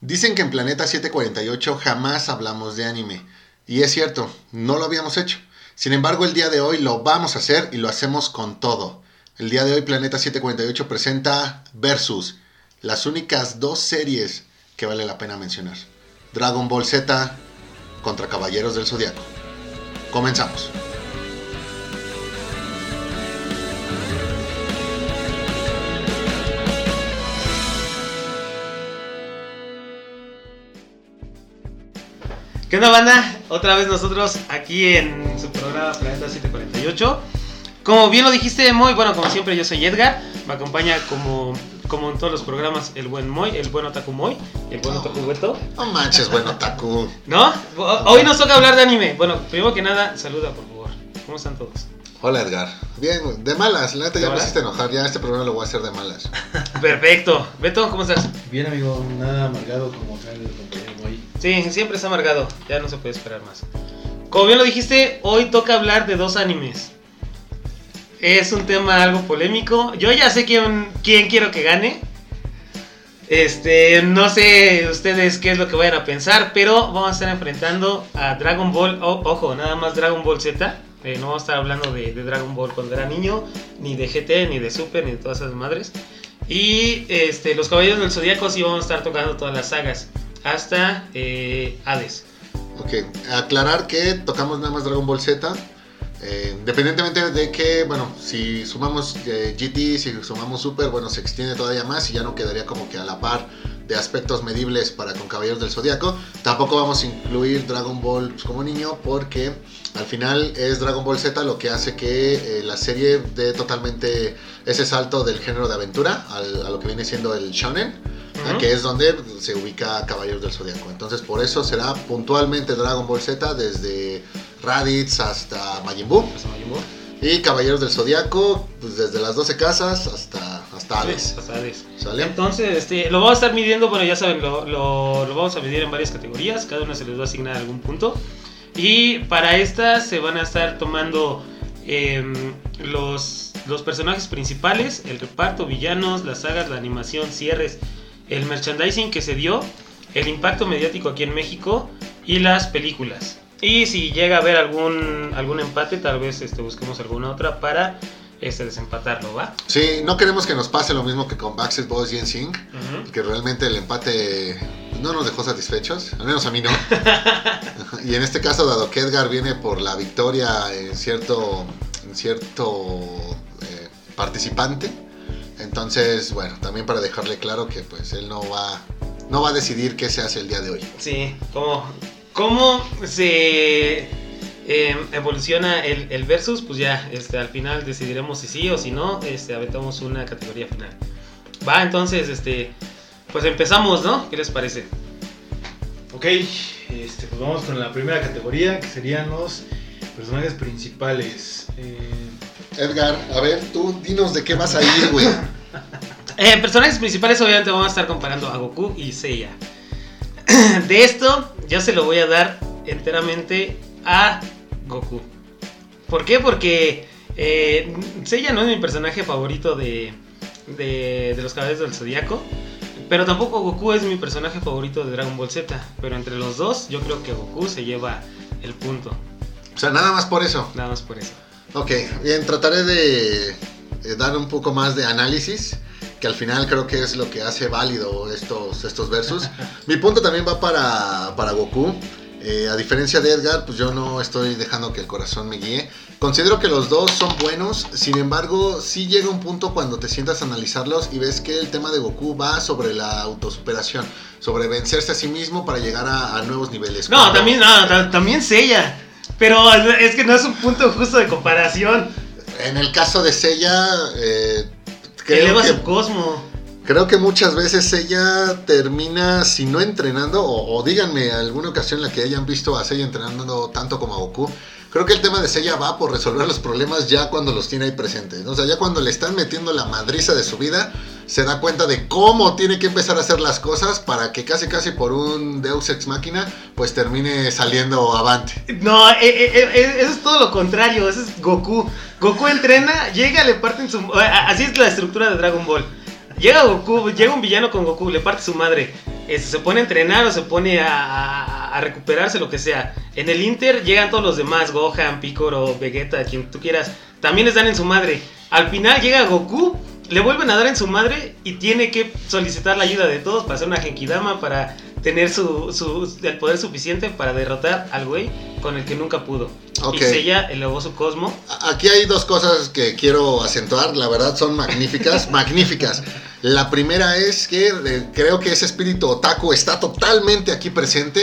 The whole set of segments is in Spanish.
Dicen que en Planeta 748 jamás hablamos de anime. Y es cierto, no lo habíamos hecho. Sin embargo, el día de hoy lo vamos a hacer y lo hacemos con todo. El día de hoy Planeta 748 presenta Versus, las únicas dos series que vale la pena mencionar. Dragon Ball Z contra Caballeros del Zodiaco. Comenzamos. ¿Qué onda, banda? Otra vez nosotros aquí en su programa Planeta 748. Como bien lo dijiste, Moy, bueno, como siempre, yo soy Edgar. Me acompaña como, como en todos los programas el buen Moy, el buen Otaku Moy, el buen Otaku Beto. No manches, bueno, Taku. ¿No? Hoy nos toca hablar de anime. Bueno, primero que nada, saluda, por favor. ¿Cómo están todos? Hola, Edgar. Bien, de malas. La neta ¿De ya me hiciste enojar. Ya este programa lo voy a hacer de malas. Perfecto. Beto, ¿cómo estás? Bien, amigo, nada amargado como tal el compañero. Sí, siempre está amargado. Ya no se puede esperar más. Como bien lo dijiste, hoy toca hablar de dos animes. Es un tema algo polémico. Yo ya sé quién, quién quiero que gane. Este, no sé ustedes qué es lo que vayan a pensar, pero vamos a estar enfrentando a Dragon Ball. o- ojo, nada más Dragon Ball Z. Eh, no vamos a estar hablando de, de Dragon Ball cuando era niño, ni de GT, ni de Super, ni de todas esas madres. Y este, los Caballeros del Zodíaco sí vamos a estar tocando todas las sagas, hasta eh, Hades. Ok, aclarar que tocamos nada más Dragon Ball Z. eh, independientemente de que, bueno, si sumamos eh, GT, si sumamos Super, bueno, se extiende todavía más y ya no quedaría como que a la par de aspectos medibles para con Caballeros del Zodiaco. Tampoco vamos a incluir Dragon Ball pues, como niño porque al final es Dragon Ball Z lo que hace que eh, la serie dé totalmente ese salto del género de aventura a lo que viene siendo el shonen. Que es donde se ubica Caballeros del Zodiaco. Entonces, por eso será puntualmente Dragon Ball Z desde Raditz hasta Majin Buu. Hasta Majin Buu. Y Caballeros del Zodiaco, pues desde las 12 casas hasta, hasta Hades. Hasta Hades. ¿Sale? Entonces, este, lo vamos a estar midiendo, bueno, ya saben, lo, lo- lo vamos a medir en varias categorías, cada una se les va a asignar algún punto. Y para estas se van a estar tomando em, los, los personajes principales, el reparto, villanos, las sagas, la animación, cierres, el merchandising que se dio, el impacto mediático aquí en México y las películas. Y si llega a haber algún, algún empate, tal vez este, busquemos alguna otra para este, desempatarlo, ¿va? Sí, no queremos que nos pase lo mismo que con Backstreet Boys y NSYNC, Ujú. que realmente el empate no nos dejó satisfechos, al menos a mí no. y en este caso, dado que Edgar viene por la victoria en cierto, en cierto eh, participante, entonces, bueno, también para dejarle claro que pues él no va, no va a decidir qué se hace el día de hoy. Sí, cómo, cómo se eh, evoluciona el, el versus, pues ya este, al final decidiremos si sí o si no, este, aventamos una categoría final. Va, entonces, este, pues empezamos, ¿no? ¿Qué les parece? Ok, este, pues vamos con la primera categoría que serían los personajes principales. Eh, Edgar, a ver, tú dinos de qué vas a ir, güey. Eh, personajes principales obviamente vamos a estar comparando a Goku y Seiya. De esto yo se lo voy a dar enteramente a Goku. ¿Por qué? Porque eh, Seiya no es mi personaje favorito de, de, de los Caballeros del Zodíaco. Pero tampoco Goku es mi personaje favorito de Dragon Ball Z. Pero entre los dos yo creo que Goku se lleva el punto. O sea, nada más por eso. Nada más por eso. Ok, bien, trataré de eh, dar un poco más de análisis, que al final creo que es lo que hace válido estos, estos versus. Mi punto también va para, para Goku. Eh, a diferencia de Edgar, pues yo no estoy dejando que el corazón me guíe. Considero que los dos son buenos, sin embargo, sí llega un punto cuando te sientas a analizarlos y ves que el tema de Goku va sobre la autosuperación, sobre vencerse a sí mismo para llegar a, a nuevos niveles. No, Cuando- también, no, ta- también Seiya. Pero es que no es un punto justo de comparación. En el caso de Seiya, eh, creo Eleva que, su cosmo. creo que muchas veces ella termina, si no entrenando, o, o díganme alguna ocasión en la que hayan visto a Seiya entrenando tanto como a Goku. Creo que el tema de Seiya va por resolver los problemas ya cuando los tiene ahí presentes. O sea, ya cuando le están metiendo la madriza de su vida, se da cuenta de cómo tiene que empezar a hacer las cosas para que casi casi por un Deus Ex Máquina, pues termine saliendo avante. No, eh, eh, eh, eso es todo lo contrario. Ese es Goku. Goku entrena, llega, le parten su. Así es la estructura de Dragon Ball. Llega Goku, llega un villano con Goku, le parte su madre. se pone a entrenar o se pone a recuperarse, lo que sea. En el Inter llegan todos los demás, Gohan, Piccolo, Vegeta, quien tú quieras. También les dan en su madre. Al final llega Goku, le vuelven a dar en su madre y tiene que solicitar la ayuda de todos para hacer una Genkidama, para tener su, su- el poder suficiente para derrotar al güey con el que nunca pudo. Ok. Y Seiya elevó su cosmo. Aquí hay dos cosas que quiero acentuar, la verdad son magníficas, magníficas. La primera es que eh, creo que ese espíritu otaku está totalmente aquí presente.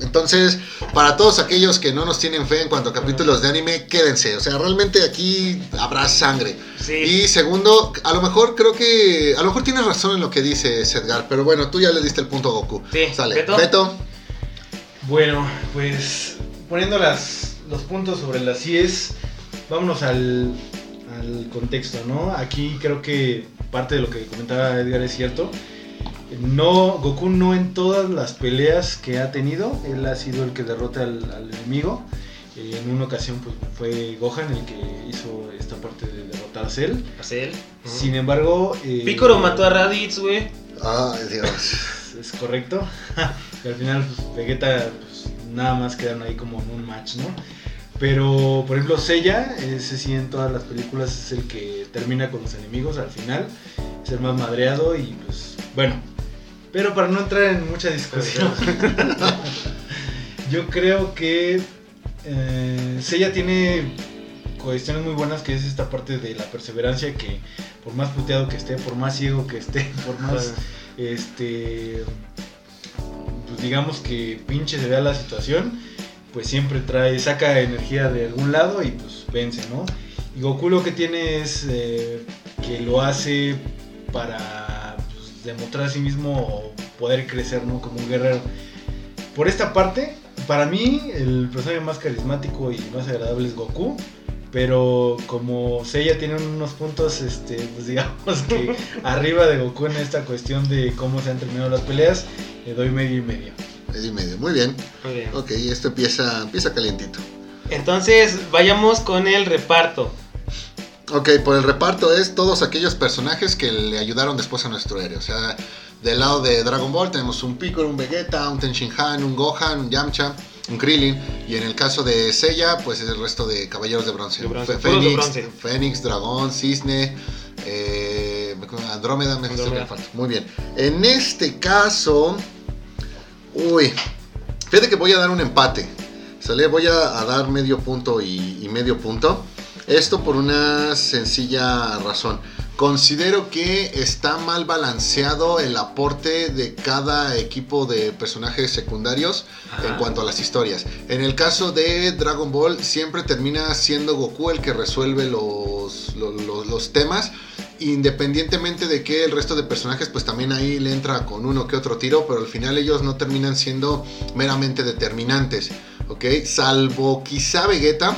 Entonces, para todos aquellos que no nos tienen fe en cuanto a capítulos de anime, quédense. O sea, realmente aquí habrá sangre. Sí. Y segundo, a lo mejor creo que. A lo mejor tienes razón en lo que dice Edgar, pero bueno, tú ya le diste el punto a Goku. Sí, Sale. ¿Beto? Beto. Bueno, pues poniendo las, los puntos sobre las IES, vámonos al, al contexto, ¿no? Aquí creo que parte de lo que comentaba Edgar es cierto. No, Goku no en todas las peleas que ha tenido, él ha sido el que derrota al, al enemigo. Eh, en una ocasión pues, fue Gohan el que hizo esta parte de derrotar a Cell. Hace él. Sin embargo... eh, Piccolo mató a Raditz, güey. Ay, Dios. es correcto. y al final, pues, Vegeta, pues, nada más quedaron ahí como en un match, ¿no? Pero, por ejemplo, Seiya, ese sí en todas las películas es el que termina con los enemigos al final, es el más madreado y pues, bueno. Pero para no entrar en mucha discusión, yo creo que eh, Seiya tiene cuestiones muy buenas que es esta parte de la perseverancia que por más puteado que esté, por más ciego que esté, por más este pues digamos que pinche se vea la situación pues siempre trae saca energía de algún lado y pues vence no y Goku lo que tiene es eh, que lo hace para demostrar a sí mismo poder crecer no como un guerrero por esta parte para mí el personaje más carismático y más agradable es Goku pero como Seiya tiene unos puntos, este, pues digamos que arriba de Goku en esta cuestión de cómo se han terminado las peleas, le doy medio y medio. Medio y medio. Muy bien. Muy bien. Ok, esto empieza, empieza calientito. Entonces, vayamos con el reparto. Ok, por el reparto es todos aquellos personajes que le ayudaron después a nuestro héroe. O sea, del lado de Dragon Ball tenemos un Piccolo, un Vegeta, un Tenshinhan, un Gohan, un Yamcha, un Krillin. Y en el caso de Seiya, pues es el resto de Caballeros de Bronce. De bronce, Fe- puros de Fénix, bronce. Fénix, Dragón, Cisne, eh, Andrómeda, me Andrómeda. Muy bien. En este caso, uy, fíjate que voy a dar un empate. ¿Sale? Voy a, a dar medio punto y, y medio punto. Esto por una sencilla razón. Considero que está mal balanceado el aporte de cada equipo de personajes secundarios en cuanto a las historias. En el caso de Dragon Ball, siempre termina siendo Goku el que resuelve los, lo- lo- los temas. Independientemente de que el resto de personajes, pues también ahí le entra con uno que otro tiro, pero al final ellos no terminan siendo meramente determinantes. ¿Ok? Salvo quizá Vegeta,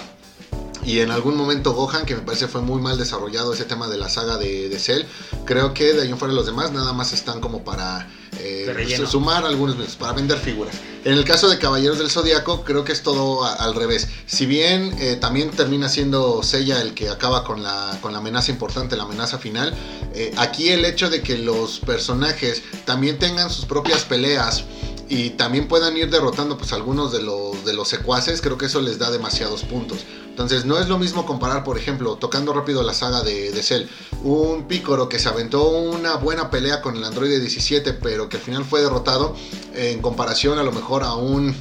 y en algún momento Gohan, que me parece fue muy mal desarrollado ese tema de la saga de, de Cell. Creo que de ahí en fuera los demás nada más están como para eh, sumar algunos minutos, para vender figuras. En el caso de Caballeros del Zodíaco, creo que es todo a- al revés. Si bien eh, también termina siendo Seiya el que acaba con la, con la amenaza importante, la amenaza final, eh, aquí el hecho de que los personajes también tengan sus propias peleas y también puedan ir derrotando pues algunos de los, de los secuaces, creo que eso les da demasiados puntos. Entonces no es lo mismo comparar, por ejemplo, tocando rápido la saga de, de Cell, un Pícoro que se aventó una buena pelea con el androide 17, pero que al final fue derrotado, en comparación a lo mejor a un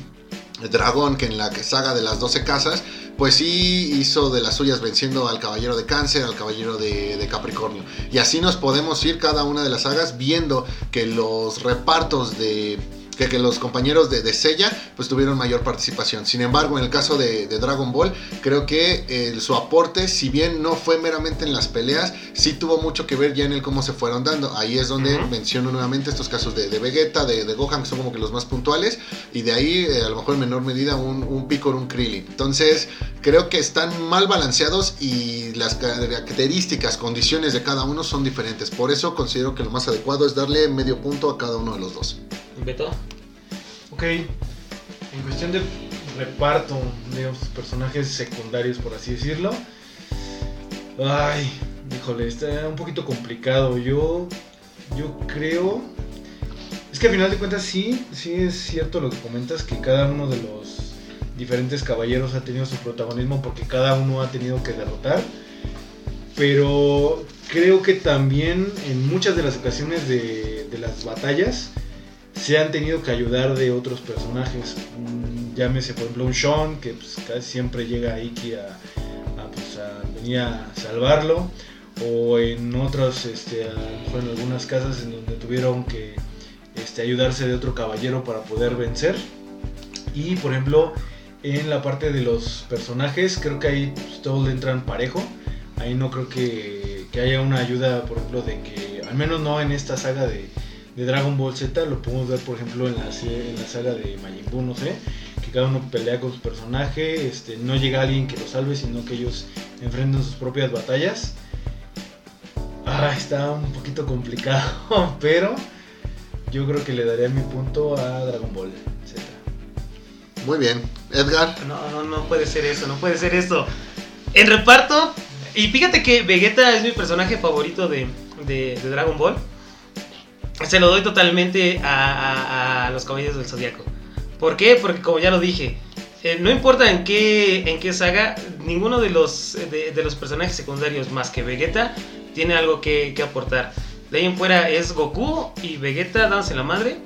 dragón que en la saga de las 12 casas, pues sí hizo de las suyas venciendo al caballero de cáncer, al caballero de, de Capricornio. Y así nos podemos ir cada una de las sagas viendo que los repartos de... Que, que los compañeros de, de Seiya pues tuvieron mayor participación. Sin embargo, en el caso de, de Dragon Ball, creo que eh, su aporte, si bien no fue meramente en las peleas, sí tuvo mucho que ver ya en el cómo se fueron dando. Ahí es donde menciono nuevamente estos casos de, de Vegeta, de, Gohan, que son como que los más puntuales. Y de ahí, eh, a lo mejor en menor medida, un, un Piccolo, un Krillin. Entonces, creo que están mal balanceados y las características, condiciones de cada uno son diferentes. Por eso considero que lo más adecuado es darle medio punto a cada uno de los dos. Beto. Ok, en cuestión de reparto, digamos, personajes secundarios, por así decirlo. Ay, híjole, está un poquito complicado. Yo, yo creo. Es que al final de cuentas sí, sí es cierto lo que comentas, que cada uno de los diferentes caballeros ha tenido su protagonismo porque cada uno ha tenido que derrotar. Pero creo que también en muchas de las ocasiones de, de las batallas se han tenido que ayudar de otros personajes. Llámese por ejemplo un Sean, que pues, casi siempre llega a Iki a, a, pues, a venir a salvarlo. O en otros, este, a lo mejor en algunas casas en donde tuvieron que este, ayudarse de otro caballero para poder vencer. Y por ejemplo, en la parte de los personajes, creo que ahí pues, todos entran parejo. Ahí no creo que, que haya una ayuda, por ejemplo, de que, al menos no en esta saga de, de Dragon Ball Z, lo podemos ver, por ejemplo, en la, en la saga de Majin Buu, no sé, que cada uno pelea con su personaje, este, no llega alguien que lo salve, sino que ellos enfrentan sus propias batallas. Ah, está un poquito complicado, pero yo creo que le daría mi punto a Dragon Ball Z. Muy bien. Edgar. No, no, no puede ser eso, no puede ser eso. En reparto, y fíjate que Vegeta es mi personaje favorito de, de, de Dragon Ball. Se lo doy totalmente a, los Caballeros del Zodiaco. ¿Por qué? Porque como ya lo dije, eh, no importa en qué, en qué saga, ninguno de los, de, los personajes secundarios más que Vegeta tiene algo que, aportar. De ahí en fuera es Goku y Vegeta dándose la madre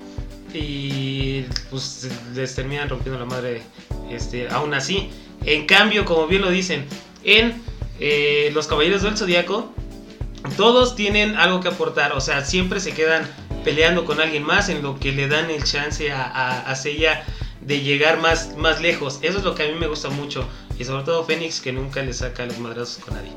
y pues les terminan rompiendo la madre este, aún así. En cambio, como bien lo dicen, en eh, los Caballeros del Zodiaco, todos tienen algo que aportar, o sea, siempre se quedan peleando con alguien más en lo que le dan el chance a, a, a de llegar más, más lejos. Eso es lo que a mí me gusta mucho. Y sobre todo Fénix que nunca le saca los madrazos con nadie.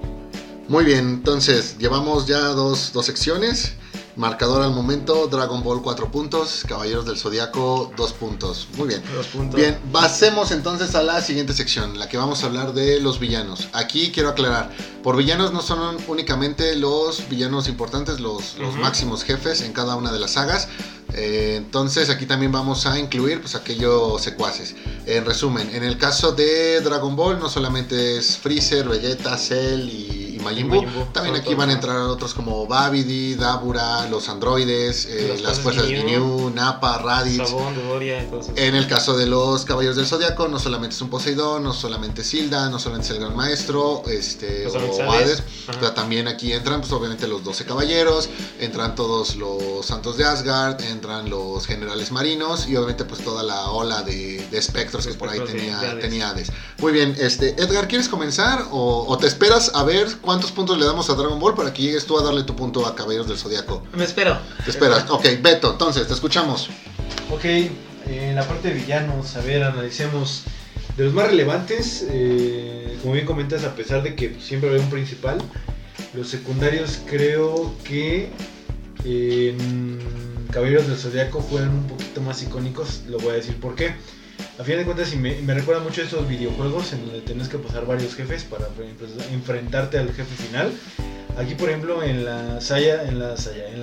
Muy bien, entonces llevamos ya dos, dos secciones. Marcador al momento, Dragon Ball 4 puntos, Caballeros del Zodiaco 2 puntos. Muy bien. Dos puntos. Bien, pasemos entonces a la siguiente sección, la que vamos a hablar de los villanos. Aquí quiero aclarar, por villanos no son únicamente los villanos importantes, los, los uh -huh. máximos jefes en cada una de las sagas. Eh, entonces aquí también vamos a incluir pues aquellos secuaces. En resumen, en el caso de Dragon Ball no solamente es Freezer, Vegeta, Cell y, y Majin Buu, también aquí van a entrar otros como Babidi, Dabura, los androides, eh, las fuerzas de Ginyu, Nappa, Raditz. Sabón, Doria, en el caso de los Caballeros del Zodiaco, no solamente es un Poseidón, no solamente es Hilda, no solamente es el Gran Maestro, este, o Hades, también aquí entran pues obviamente los 12 caballeros, entran todos los santos de Asgard, entran los generales marinos y obviamente pues toda la ola de, de espectros que por ahí tenía, de Hades. tenía Hades. Muy bien, este, Edgar, ¿quieres comenzar o, o, te esperas a ver cuántos puntos le damos a Dragon Ball para que llegues tú a darle tu punto a Caballeros del Zodiaco? Me espero. Te esperas, ok, Beto, entonces te escuchamos. Ok, en la parte de villanos, a ver, analicemos. De los más relevantes, eh, como bien comentas, a pesar de que siempre hay un principal, los secundarios creo que en Caballeros del Zodiaco fueron un poquito más icónicos, lo voy a decir por qué. A fin de cuentas, me, me recuerda mucho a esos videojuegos en donde tienes que pasar varios jefes para enfrentarte al jefe final. Aquí, por ejemplo, en la saga, en la,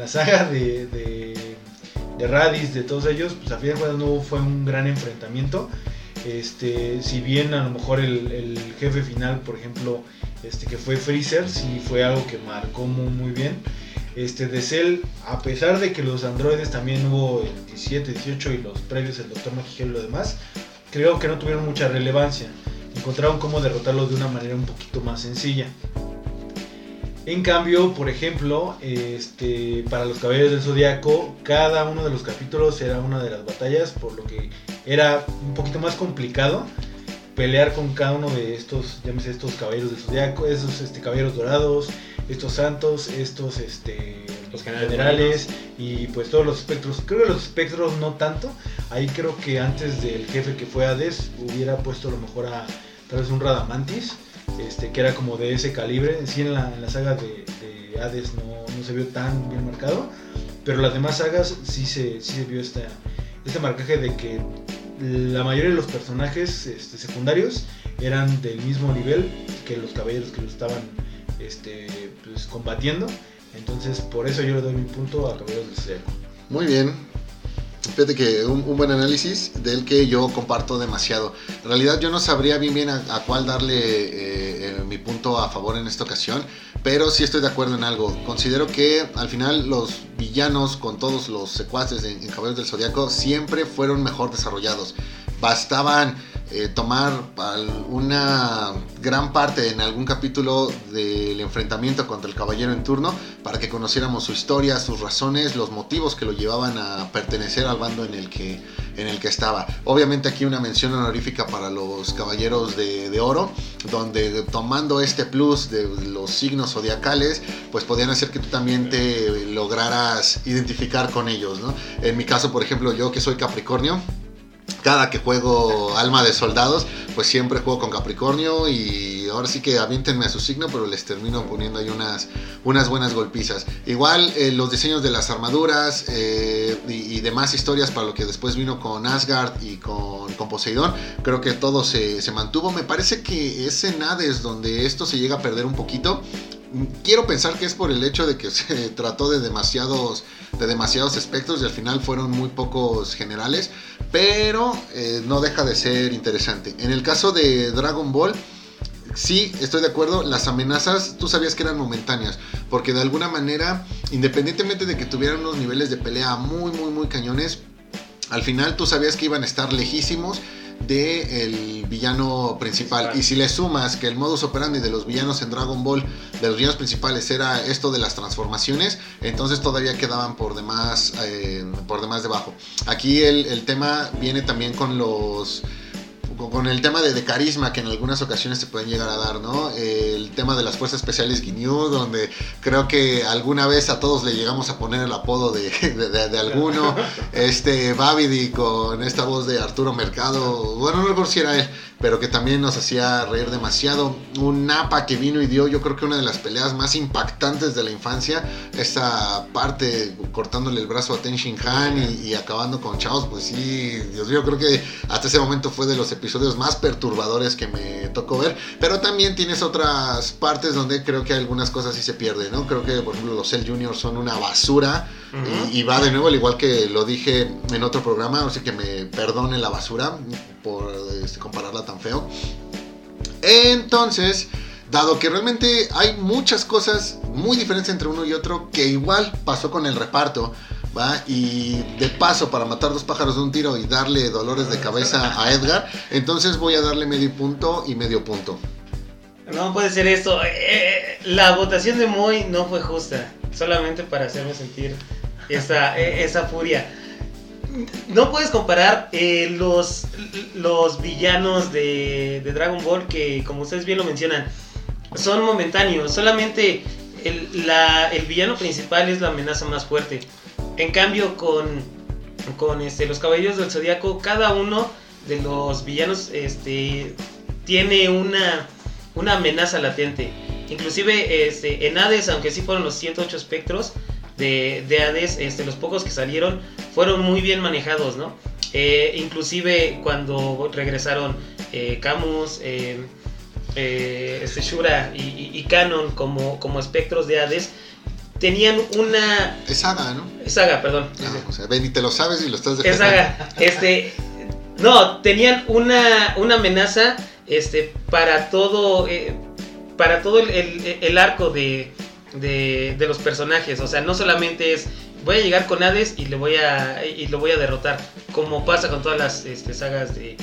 saga, de, de, Radis, de todos ellos, pues a fin de cuentas no fue un gran enfrentamiento. Este, si bien a lo mejor el, jefe final, por ejemplo, este, que fue Freezer, sí fue algo que marcó muy bien. Este, de Cell, a pesar de que los androides también hubo el 17, 18 y los previos, el Doctor Magigel y lo demás, creo que no tuvieron mucha relevancia. Encontraron cómo derrotarlos de una manera un poquito más sencilla. En cambio, por ejemplo, este, para los Caballeros del Zodiaco, cada uno de los capítulos era una de las batallas, por lo que era un poquito más complicado pelear con cada uno de estos, llámese estos Caballeros del Zodiaco, esos este, Caballeros Dorados, estos Santos, estos este, los generales, y pues todos los espectros. Creo que los espectros no tanto. Ahí creo que antes del jefe que fue Hades hubiera puesto a lo mejor a tal vez un Radamantis este, que era como de ese calibre. En sí, en la, en la saga de, de Hades no, no, se vio tan bien marcado, pero las demás sagas sí se, sí se vio esta, este marcaje de que la mayoría de los personajes este, secundarios eran del mismo nivel que los caballeros que lo estaban este, pues, combatiendo. Entonces, por eso yo le doy mi punto a Caballeros del Zodiaco. Muy bien. Fíjate que un, buen análisis del que yo comparto demasiado. En realidad yo no sabría bien bien a, a cuál darle eh, eh, mi punto a favor en esta ocasión, pero sí estoy de acuerdo en algo. Considero que al final los villanos con todos los secuaces en, en Caballeros del Zodiaco siempre fueron mejor desarrollados. Bastaban eh, tomar una gran parte en algún capítulo del enfrentamiento contra el caballero en turno para que conociéramos su historia, sus razones, los motivos que lo llevaban a pertenecer al bando en el que, en el que estaba. Obviamente aquí una mención honorífica para los caballeros de, de oro, donde tomando este plus de los signos zodiacales, pues podían hacer que tú también te lograras identificar con ellos. ¿no? En mi caso, por ejemplo, yo que soy Capricornio, cada que juego Alma de Soldados, pues siempre juego con Capricornio y ahora sí que aviéntenme a su signo, pero les termino poniendo ahí unas, unas buenas golpizas. Igual eh, los diseños de las armaduras eh, y, demás historias para lo que después vino con Asgard y con, con Poseidón, creo que todo se, se, mantuvo. Me parece que es en Hades donde esto se llega a perder un poquito. Quiero pensar que es por el hecho de que se trató de demasiados, de demasiados espectros y al final fueron muy pocos generales pero eh, no deja de ser interesante. En el caso de Dragon Ball, sí, estoy de acuerdo, las amenazas tú sabías que eran momentáneas, porque de alguna manera, independientemente de que tuvieran unos niveles de pelea muy, muy, muy cañones, al final tú sabías que iban a estar lejísimos del villano principal. Y si le sumas que el modus operandi de los villanos en Dragon Ball, de los villanos principales, era esto de las transformaciones, entonces todavía quedaban por demás, eh, por demás debajo. Aquí el, el tema viene también con los con el tema de, de, carisma que en algunas ocasiones se pueden llegar a dar, ¿no? El tema de las fuerzas especiales Guiñú, donde creo que alguna vez a todos le llegamos a poner el apodo de, de, de alguno. Este Babidi con esta voz de Arturo Mercado, bueno, no recuerdo si era él, pero que también nos hacía reír demasiado. Un Napa que vino y dio, yo creo que una de las peleas más impactantes de la infancia, esa parte cortándole el brazo a Ten Shin Han y, y acabando con Chaos, pues sí, Dios mío, creo que hasta ese momento fue de los episodios más perturbadores que me tocó ver, pero también tienes otras partes donde creo que algunas cosas sí se pierden, ¿no? Creo que, por ejemplo, los Cell Juniors son una basura uh -huh. y, y, va de nuevo, al igual que lo dije en otro programa, o sea que me perdone la basura por este, compararla tan feo. Entonces, dado que realmente hay muchas cosas muy diferentes entre uno y otro, que igual pasó con el reparto, ¿va? Y de paso, para matar dos pájaros de un tiro y darle dolores de cabeza a Edgar, entonces voy a darle medio punto y medio punto. No puede ser esto. Eh, la votación de Moy no fue justa, solamente para hacerme sentir esa, esa furia. No puedes comparar eh, los, los villanos de, Dragon Ball que, como ustedes bien lo mencionan, son momentáneos. Solamente el, el villano principal es la amenaza más fuerte. En cambio, con, con este, los Caballeros del Zodiaco, cada uno de los villanos este, tiene una, una amenaza latente. Inclusive este, en Hades, aunque sí fueron los 108 espectros de, de Hades, este, los pocos que salieron fueron muy bien manejados, ¿no? Eh, inclusive cuando regresaron eh, Camus, eh, este Shura y, y, y, Canon como, como espectros de Hades, tenían una... Es saga, ¿no? Es saga, perdón. Ah, o sea, ven y te lo sabes y lo estás defendiendo. Es saga. Este, no, tenían una, una amenaza este, para todo, eh, para todo el, el, el arco de, de, los personajes. O sea, no solamente es voy a llegar con Hades y, le voy a, y lo voy a derrotar, como pasa con todas las este, sagas de,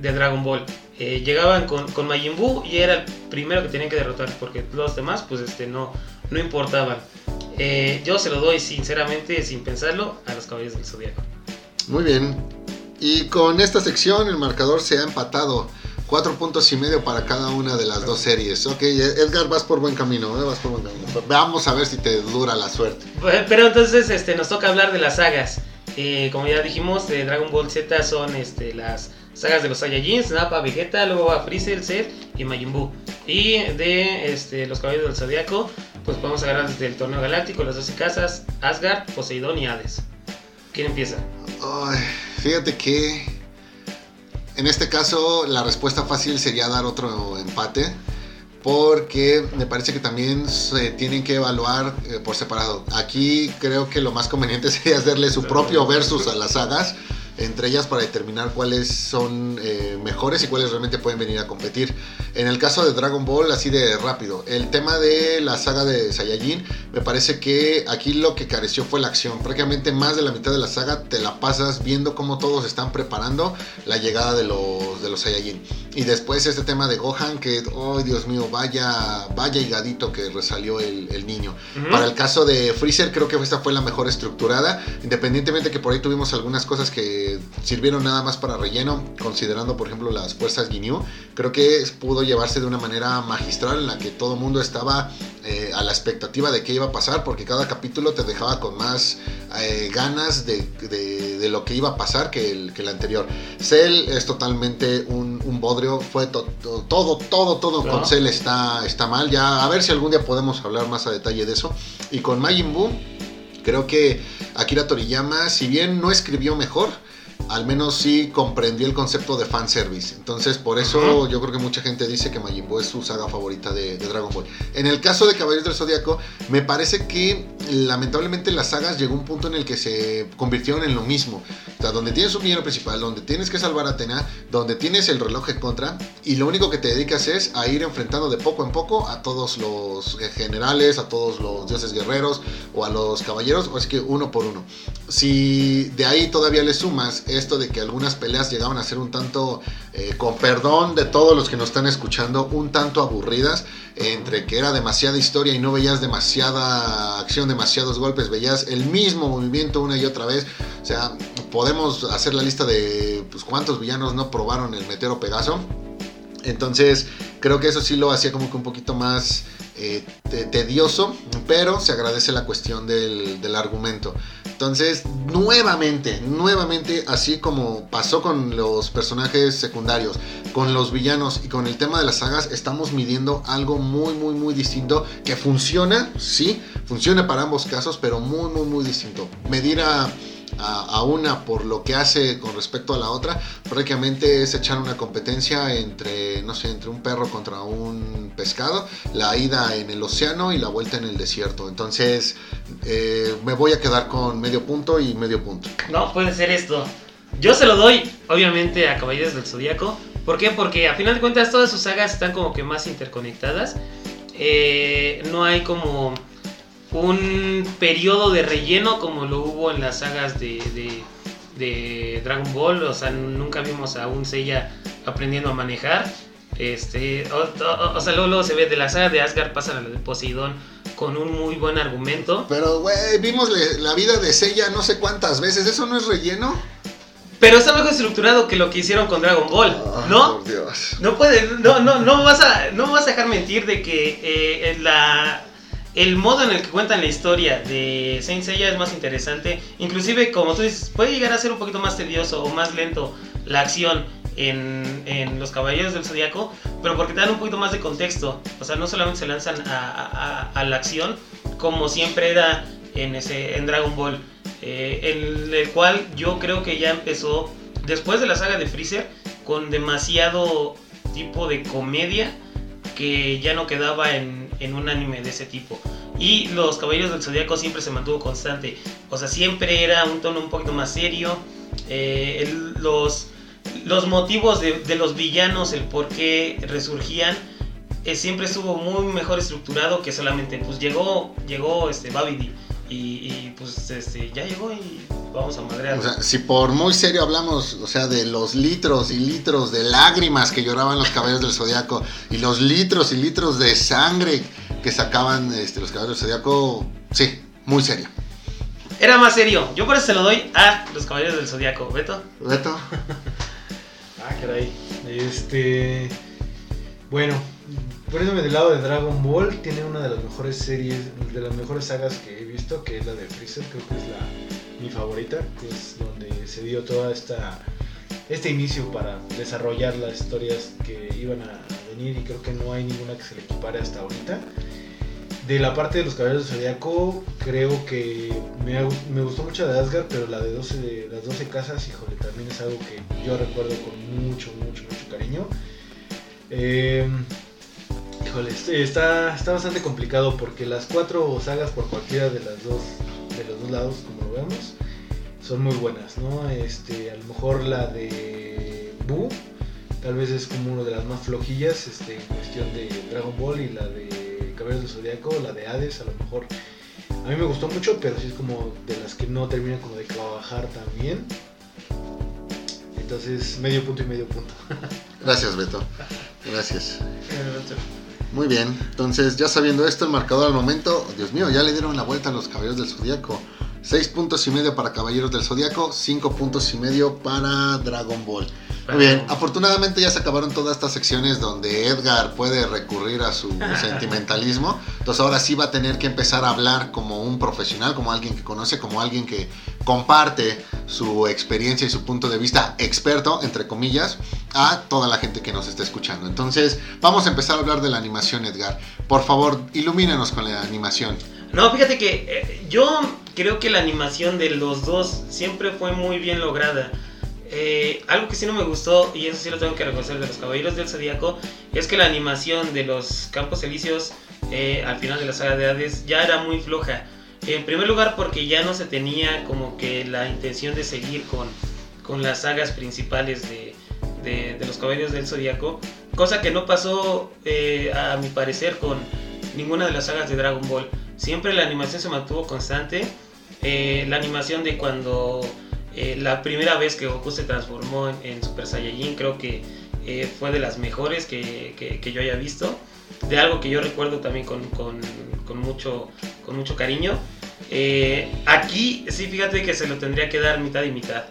Dragon Ball. Eh, llegaban con, con y era el primero que tenían que derrotar, porque los demás pues este, no, no importaban. Eh, yo se lo doy sinceramente, sin pensarlo, a los Caballeros del Zodíaco. Muy bien. Y con esta sección el marcador se ha empatado. Cuatro puntos y medio para cada una de las dos series. Ok, Edgar, vas por buen camino, ¿eh? vas por buen camino. Vamos a ver si te dura la suerte. Pero entonces este, nos toca hablar de las sagas. Eh, como ya dijimos, de Dragon Ball Z son este, las sagas de los Saiyajins, Nappa, Vegeta, luego va Freezer, Zed y Majin Buu. Y de este, los Caballeros del Zodíaco, pues podemos agarrar desde el Torneo Galáctico, las 12 casas, Asgard, Poseidón y Hades. ¿Quién empieza? Ay, fíjate que en este caso la respuesta fácil sería dar otro empate, porque me parece que también se tienen que evaluar eh, por separado. Aquí creo que lo más conveniente sería hacerle su propio versus a las sagas entre ellas para determinar cuáles son eh, mejores y cuáles realmente pueden venir a competir. En el caso de Dragon Ball, así de rápido, el tema de la saga de Saiyajin, me parece que aquí lo que careció fue la acción. Prácticamente más de la mitad de la saga te la pasas viendo cómo todos están preparando la llegada de los, de los Saiyajin. Y después este tema de Gohan, que, oh Dios mío, vaya, vaya higadito que resalió el, niño. Para el caso de Freezer, creo que esta fue la mejor estructurada, independientemente que por ahí tuvimos algunas cosas que sirvieron nada más para relleno, considerando por ejemplo las fuerzas Ginyu, creo que pudo llevarse de una manera magistral en la que todo el mundo estaba eh, a la expectativa de qué iba a pasar, porque cada capítulo te dejaba con más eh, ganas de, lo que iba a pasar que el, que el anterior. Cell es totalmente un, un bodrio, fue todo, todo, todo con Cell está, está mal. Ya a ver si algún día podemos hablar más a detalle de eso. Y con Majin Buu, creo que Akira Toriyama, si bien no escribió mejor, al menos sí comprendió el concepto de fanservice. Entonces, por eso yo creo que mucha gente dice que Majin Buu es su saga favorita de, Dragon Ball. En el caso de Caballeros del Zodíaco, me parece que lamentablemente las sagas llegó a un punto en el que se convirtieron en lo mismo. O sea, donde tienes un villano principal, donde tienes que salvar a Atena, donde tienes el reloj en contra, y lo único que te dedicas es a ir enfrentando de poco en poco a todos los generales, a todos los dioses guerreros o a los caballeros, o es que uno por uno. Si de ahí todavía le sumas esto de que algunas peleas llegaban a ser un tanto, eh, con perdón de todos los que nos están escuchando, un tanto aburridas, entre que era demasiada historia y no veías demasiada acción, demasiados golpes, veías el mismo movimiento una y otra vez. O sea, podemos hacer la lista de pues, cuántos villanos no probaron el Meteoro Pegaso. Entonces, creo que eso sí lo hacía como que un poquito más eh, tedioso, pero se agradece la cuestión del, del argumento. Entonces, nuevamente, nuevamente, así como pasó con los personajes secundarios, con los villanos y con el tema de las sagas, estamos midiendo algo muy, muy, muy distinto que funciona, sí, funciona para ambos casos, pero muy, muy, muy distinto. Medir a a, una por lo que hace con respecto a la otra, prácticamente es echar una competencia entre, no sé, entre un perro contra un pescado, la ida en el océano y la vuelta en el desierto. Entonces, eh, me voy a quedar con medio punto y medio punto. No, puede ser esto. Yo se lo doy, obviamente, a Caballeros del Zodíaco. ¿Por qué? Porque a final de cuentas todas sus sagas están como que más interconectadas. Eh, no hay como un periodo de relleno como lo hubo en las sagas de, de, Dragon Ball. O sea, nunca vimos a un Seiya aprendiendo a manejar. Este, o, sea, luego, se ve de la saga de Asgard pasan a la de Poseidón con un muy buen argumento. Pero, güey, vimos la vida de Seiya no sé cuántas veces. ¿Eso no es relleno? Pero está mejor estructurado que lo que hicieron con Dragon Ball, ¿no? Dios. No puede, no, no, no vas a, no vas a dejar mentir de que eh, la, el modo en el que cuentan la historia de Saint Seiya es más interesante. Inclusive, como tú dices, puede llegar a ser un poquito más tedioso o más lento la acción en, Los Caballeros del Zodíaco, pero porque te dan un poquito más de contexto. O sea, no solamente se lanzan a, la acción, como siempre era en, ese, en Dragon Ball, eh, en el cual yo creo que ya empezó, después de la saga de Freezer, con demasiado tipo de comedia que ya no quedaba en, un anime de ese tipo. Y los Caballeros del Zodíaco siempre se mantuvo constante. O sea, siempre era un tono un poquito más serio. Eh, los, los motivos de, los villanos, el por qué resurgían, eh, siempre estuvo muy mejor estructurado que solamente, pues llegó, llegó este Babidi y, pues este, ya llegó y vamos a madrear. O sea, si por muy serio hablamos, o sea, de los litros y litros de lágrimas que lloraban los caballeros del zodiaco y los litros y litros de sangre que sacaban este, los caballeros del zodiaco, sí, muy serio. Era más serio. Yo por eso se lo doy a los caballeros del zodiaco. ¿Beto? Beto. ah, caray. Este. Bueno, Poniéndome del lado de Dragon Ball, tiene una de las mejores series, de las mejores sagas que he visto, que es la de Freezer, creo que es la, mi favorita, que es donde se dio toda esta este inicio para desarrollar las historias que iban a venir y creo que no hay ninguna que se le equipare hasta ahorita. De la parte de los caballeros del Zodiaco, creo que me, gustó mucho de Asgard, pero la de, 12, de las 12 casas, híjole, también es algo que yo recuerdo con mucho, mucho, mucho cariño. Eh, Híjole, este, está, está bastante complicado porque las cuatro sagas por cualquiera de las dos de los dos lados, como lo vemos, son muy buenas, ¿no? Este, a lo mejor la de Boo tal vez es como una de las más flojillas este, en cuestión de Dragon Ball y la de Caballeros del Zodiaco, la de Hades, a lo mejor a mí me gustó mucho, pero sí es como de las que no terminan como de trabajar también. Entonces, medio punto y medio punto. Gracias, Beto. Gracias. Muy bien, entonces ya sabiendo esto, el marcador al momento, Dios mío, ya le dieron la vuelta a los Caballeros del Zodiaco. 6 puntos y medio para Caballeros del Zodiaco, 5 puntos y medio para Dragon Ball. Muy bien, afortunadamente ya se acabaron todas estas secciones donde Edgar puede recurrir a su sentimentalismo. Entonces ahora sí va a tener que empezar a hablar como un profesional, como alguien que conoce, como alguien que comparte su experiencia y su punto de vista experto, entre comillas, a toda la gente que nos está escuchando. Entonces vamos a empezar a hablar de la animación, Edgar. Por favor, ilumínanos con la animación. No, fíjate que eh, yo creo que la animación de los dos siempre fue muy bien lograda. Eh, algo que sí no me gustó, y eso sí lo tengo que reconocer de los Caballeros del Zodíaco, es que la animación de los Campos Elíseos eh, al final de la saga de Hades ya era muy floja. En primer lugar porque ya no se tenía como que la intención de seguir con, con las sagas principales de, de, los Caballeros del Zodíaco, cosa que no pasó a mi parecer con ninguna de las sagas de Dragon Ball. Siempre la animación se mantuvo constante. Eh, la animación de cuando eh, la primera vez que Goku se transformó en, Super Saiyajin creo que eh, fue de las mejores que, que, yo haya visto. De algo que yo recuerdo también con, con, con mucho, con mucho cariño. aquí sí, fíjate que se lo tendría que dar mitad y mitad.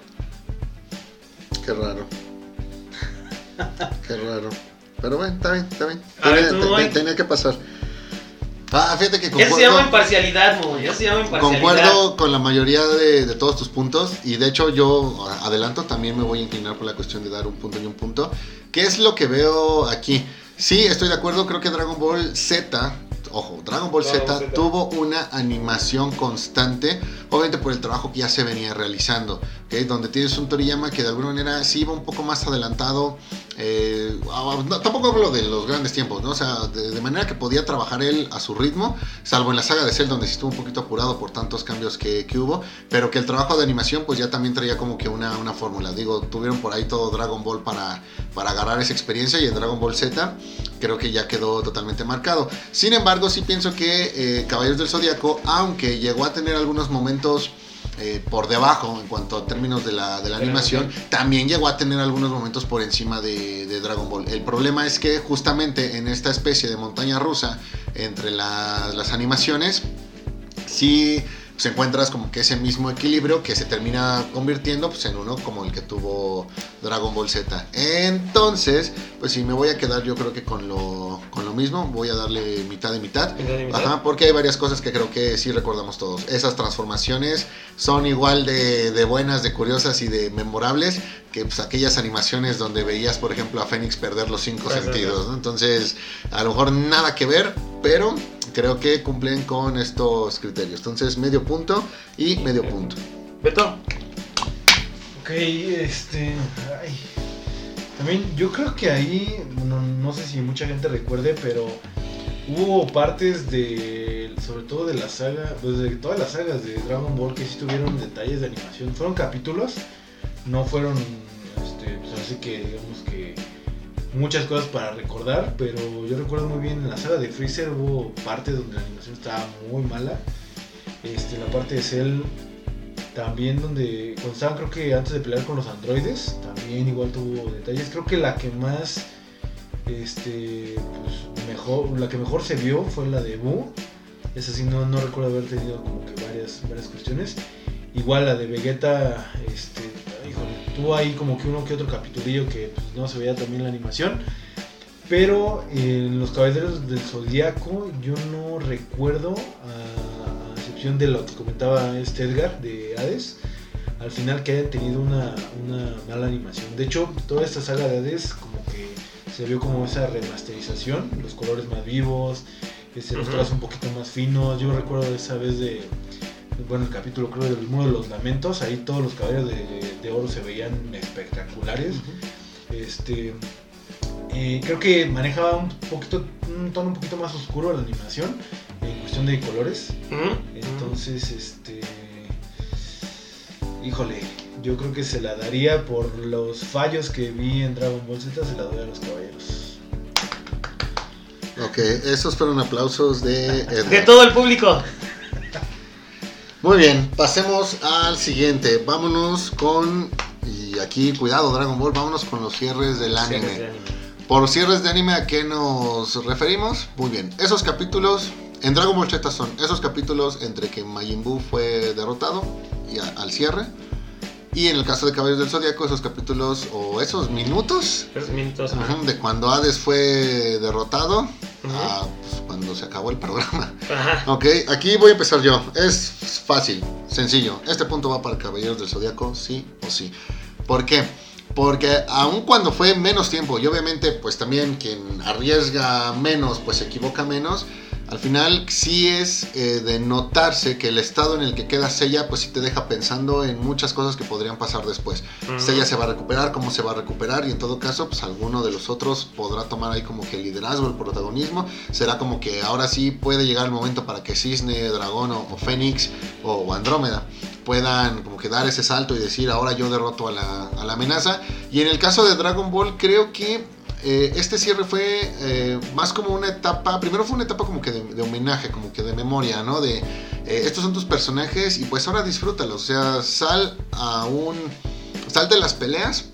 Qué raro. Qué raro. Pero bueno, está bien, está bien. tenía que pasar. Ah, fíjate que concuerdo. Eso se llama imparcialidad, Mo. Eso se llama imparcialidad. Concuerdo con la mayoría de, de, todos tus puntos. Y de hecho, yo adelanto, también me voy a inclinar por la cuestión de dar un punto y un punto. ¿Qué es lo que veo aquí? Sí, estoy de acuerdo. Creo que Dragon Ball Z ojo, Dragon Ball Z, tuvo una animación constante, obviamente por el trabajo que ya se venía realizando, ¿okay? donde tienes un Toriyama que de alguna manera sí iba un poco más adelantado, eh, tampoco hablo de los grandes tiempos, ¿no? o sea, de, manera que podía trabajar él a su ritmo, salvo en la saga de Cell donde sí estuvo un poquito apurado por tantos cambios que, que hubo, pero que el trabajo de animación pues ya también traía como que una, una fórmula, digo, tuvieron por ahí todo Dragon Ball para, para agarrar esa experiencia y en Dragon Ball Z creo que ya quedó totalmente marcado. Sin embargo, sí pienso que eh, Caballeros del Zodíaco, aunque llegó a tener algunos momentos eh, por debajo en cuanto a términos de la, de la animación, también llegó a tener algunos momentos por encima de, Dragon Ball. El problema es que justamente en esta especie de montaña rusa entre las animaciones, sí pues, encuentras como que ese mismo equilibrio que se termina convirtiendo pues, en uno como el que tuvo Dragon Ball Z. Entonces, pues si me voy a quedar yo creo que con lo, con lo mismo, voy a darle mitad de mitad. Ajá, porque hay varias cosas que creo que sí recordamos todos. Esas transformaciones son igual de, de buenas, de curiosas y de memorables que pues, aquellas animaciones donde veías, por ejemplo, a Fénix perder los cinco sentidos. Entonces, a lo mejor nada que ver, pero creo que cumplen con estos criterios. Entonces, medio punto y medio punto. Beto. Ok, este. también yo creo que ahí, no, sé si mucha gente recuerde, pero hubo partes de, sobre todo de la saga, pues de todas las sagas de Dragon Ball que sí tuvieron detalles de animación. Fueron capítulos, no fueron, este, pues así que digamos que muchas cosas para recordar, pero yo recuerdo muy bien en la saga de Freezer hubo partes donde la animación estaba muy mala. Este, la parte de Cell también donde cuando estaban creo que antes de pelear con los androides, también igual tuvo detalles. Creo que la que más este pues, mejor, la que mejor se vio fue la de Boo. Esa sí no, no recuerdo haber tenido como que varias, varias cuestiones. Igual la de Vegeta, este, tuvo ahí como que uno que otro capitulillo que pues, no se veía también la animación. Pero en los Caballeros del Zodíaco yo no recuerdo, a, excepción de lo que comentaba este Edgar de Hades, al final que hayan tenido una, mala animación. De hecho, toda esta saga de Hades como que se vio como esa remasterización, los colores más vivos, este, los colores un poquito más finos. Yo recuerdo esa vez de bueno, el capítulo creo del Muro de los Lamentos, ahí todos los caballeros de, oro se veían espectaculares. Este, Eh, creo que manejaba un poquito, un tono un poquito más oscuro la animación en cuestión de colores. Entonces, este. Híjole, yo creo que se la daría por los fallos que vi en Dragon Ball Z, se la doy a los caballeros. Ok, esos fueron aplausos de. De todo el público. Muy bien, pasemos al siguiente. Vámonos con. Y aquí, cuidado, Dragon Ball, vámonos con los cierres del anime. Cierres de anime. Por cierres de anime, ¿a qué nos referimos? Muy bien, esos capítulos en Dragon Ball Z son esos capítulos entre que Majin Buu fue derrotado y a- al cierre. Y en el caso de Caballeros del Zodiaco, esos capítulos o esos minutos Tres minutos. ajá. de cuando Hades fue derrotado pues, cuando se acabó el programa. Ajá. Ok, aquí voy a empezar yo. Es fácil, sencillo. Este punto va para Caballeros del Zodiaco, sí o sí. ¿Por qué? Porque aun cuando fue menos tiempo, y obviamente pues también quien arriesga menos, pues se equivoca menos, al final sí es eh, de notarse que el estado en el que queda Sella, pues sí te deja pensando en muchas cosas que podrían pasar después. Ujú. Sella se va a recuperar, cómo se va a recuperar y en todo caso, pues alguno de los otros podrá tomar ahí como que el liderazgo, el protagonismo. Será como que ahora sí puede llegar el momento para que Cisne, Dragón o, o Fénix o, o Andrómeda puedan como que dar ese salto y decir ahora yo derroto a la, a la amenaza. Y en el caso de Dragon Ball creo que eh, este cierre fue eh, más como una etapa, primero fue una etapa como que de, de homenaje, como que de memoria, ¿no? De eh, estos son tus personajes y pues ahora disfrútalos, o sea, sal a un... Sal de las peleas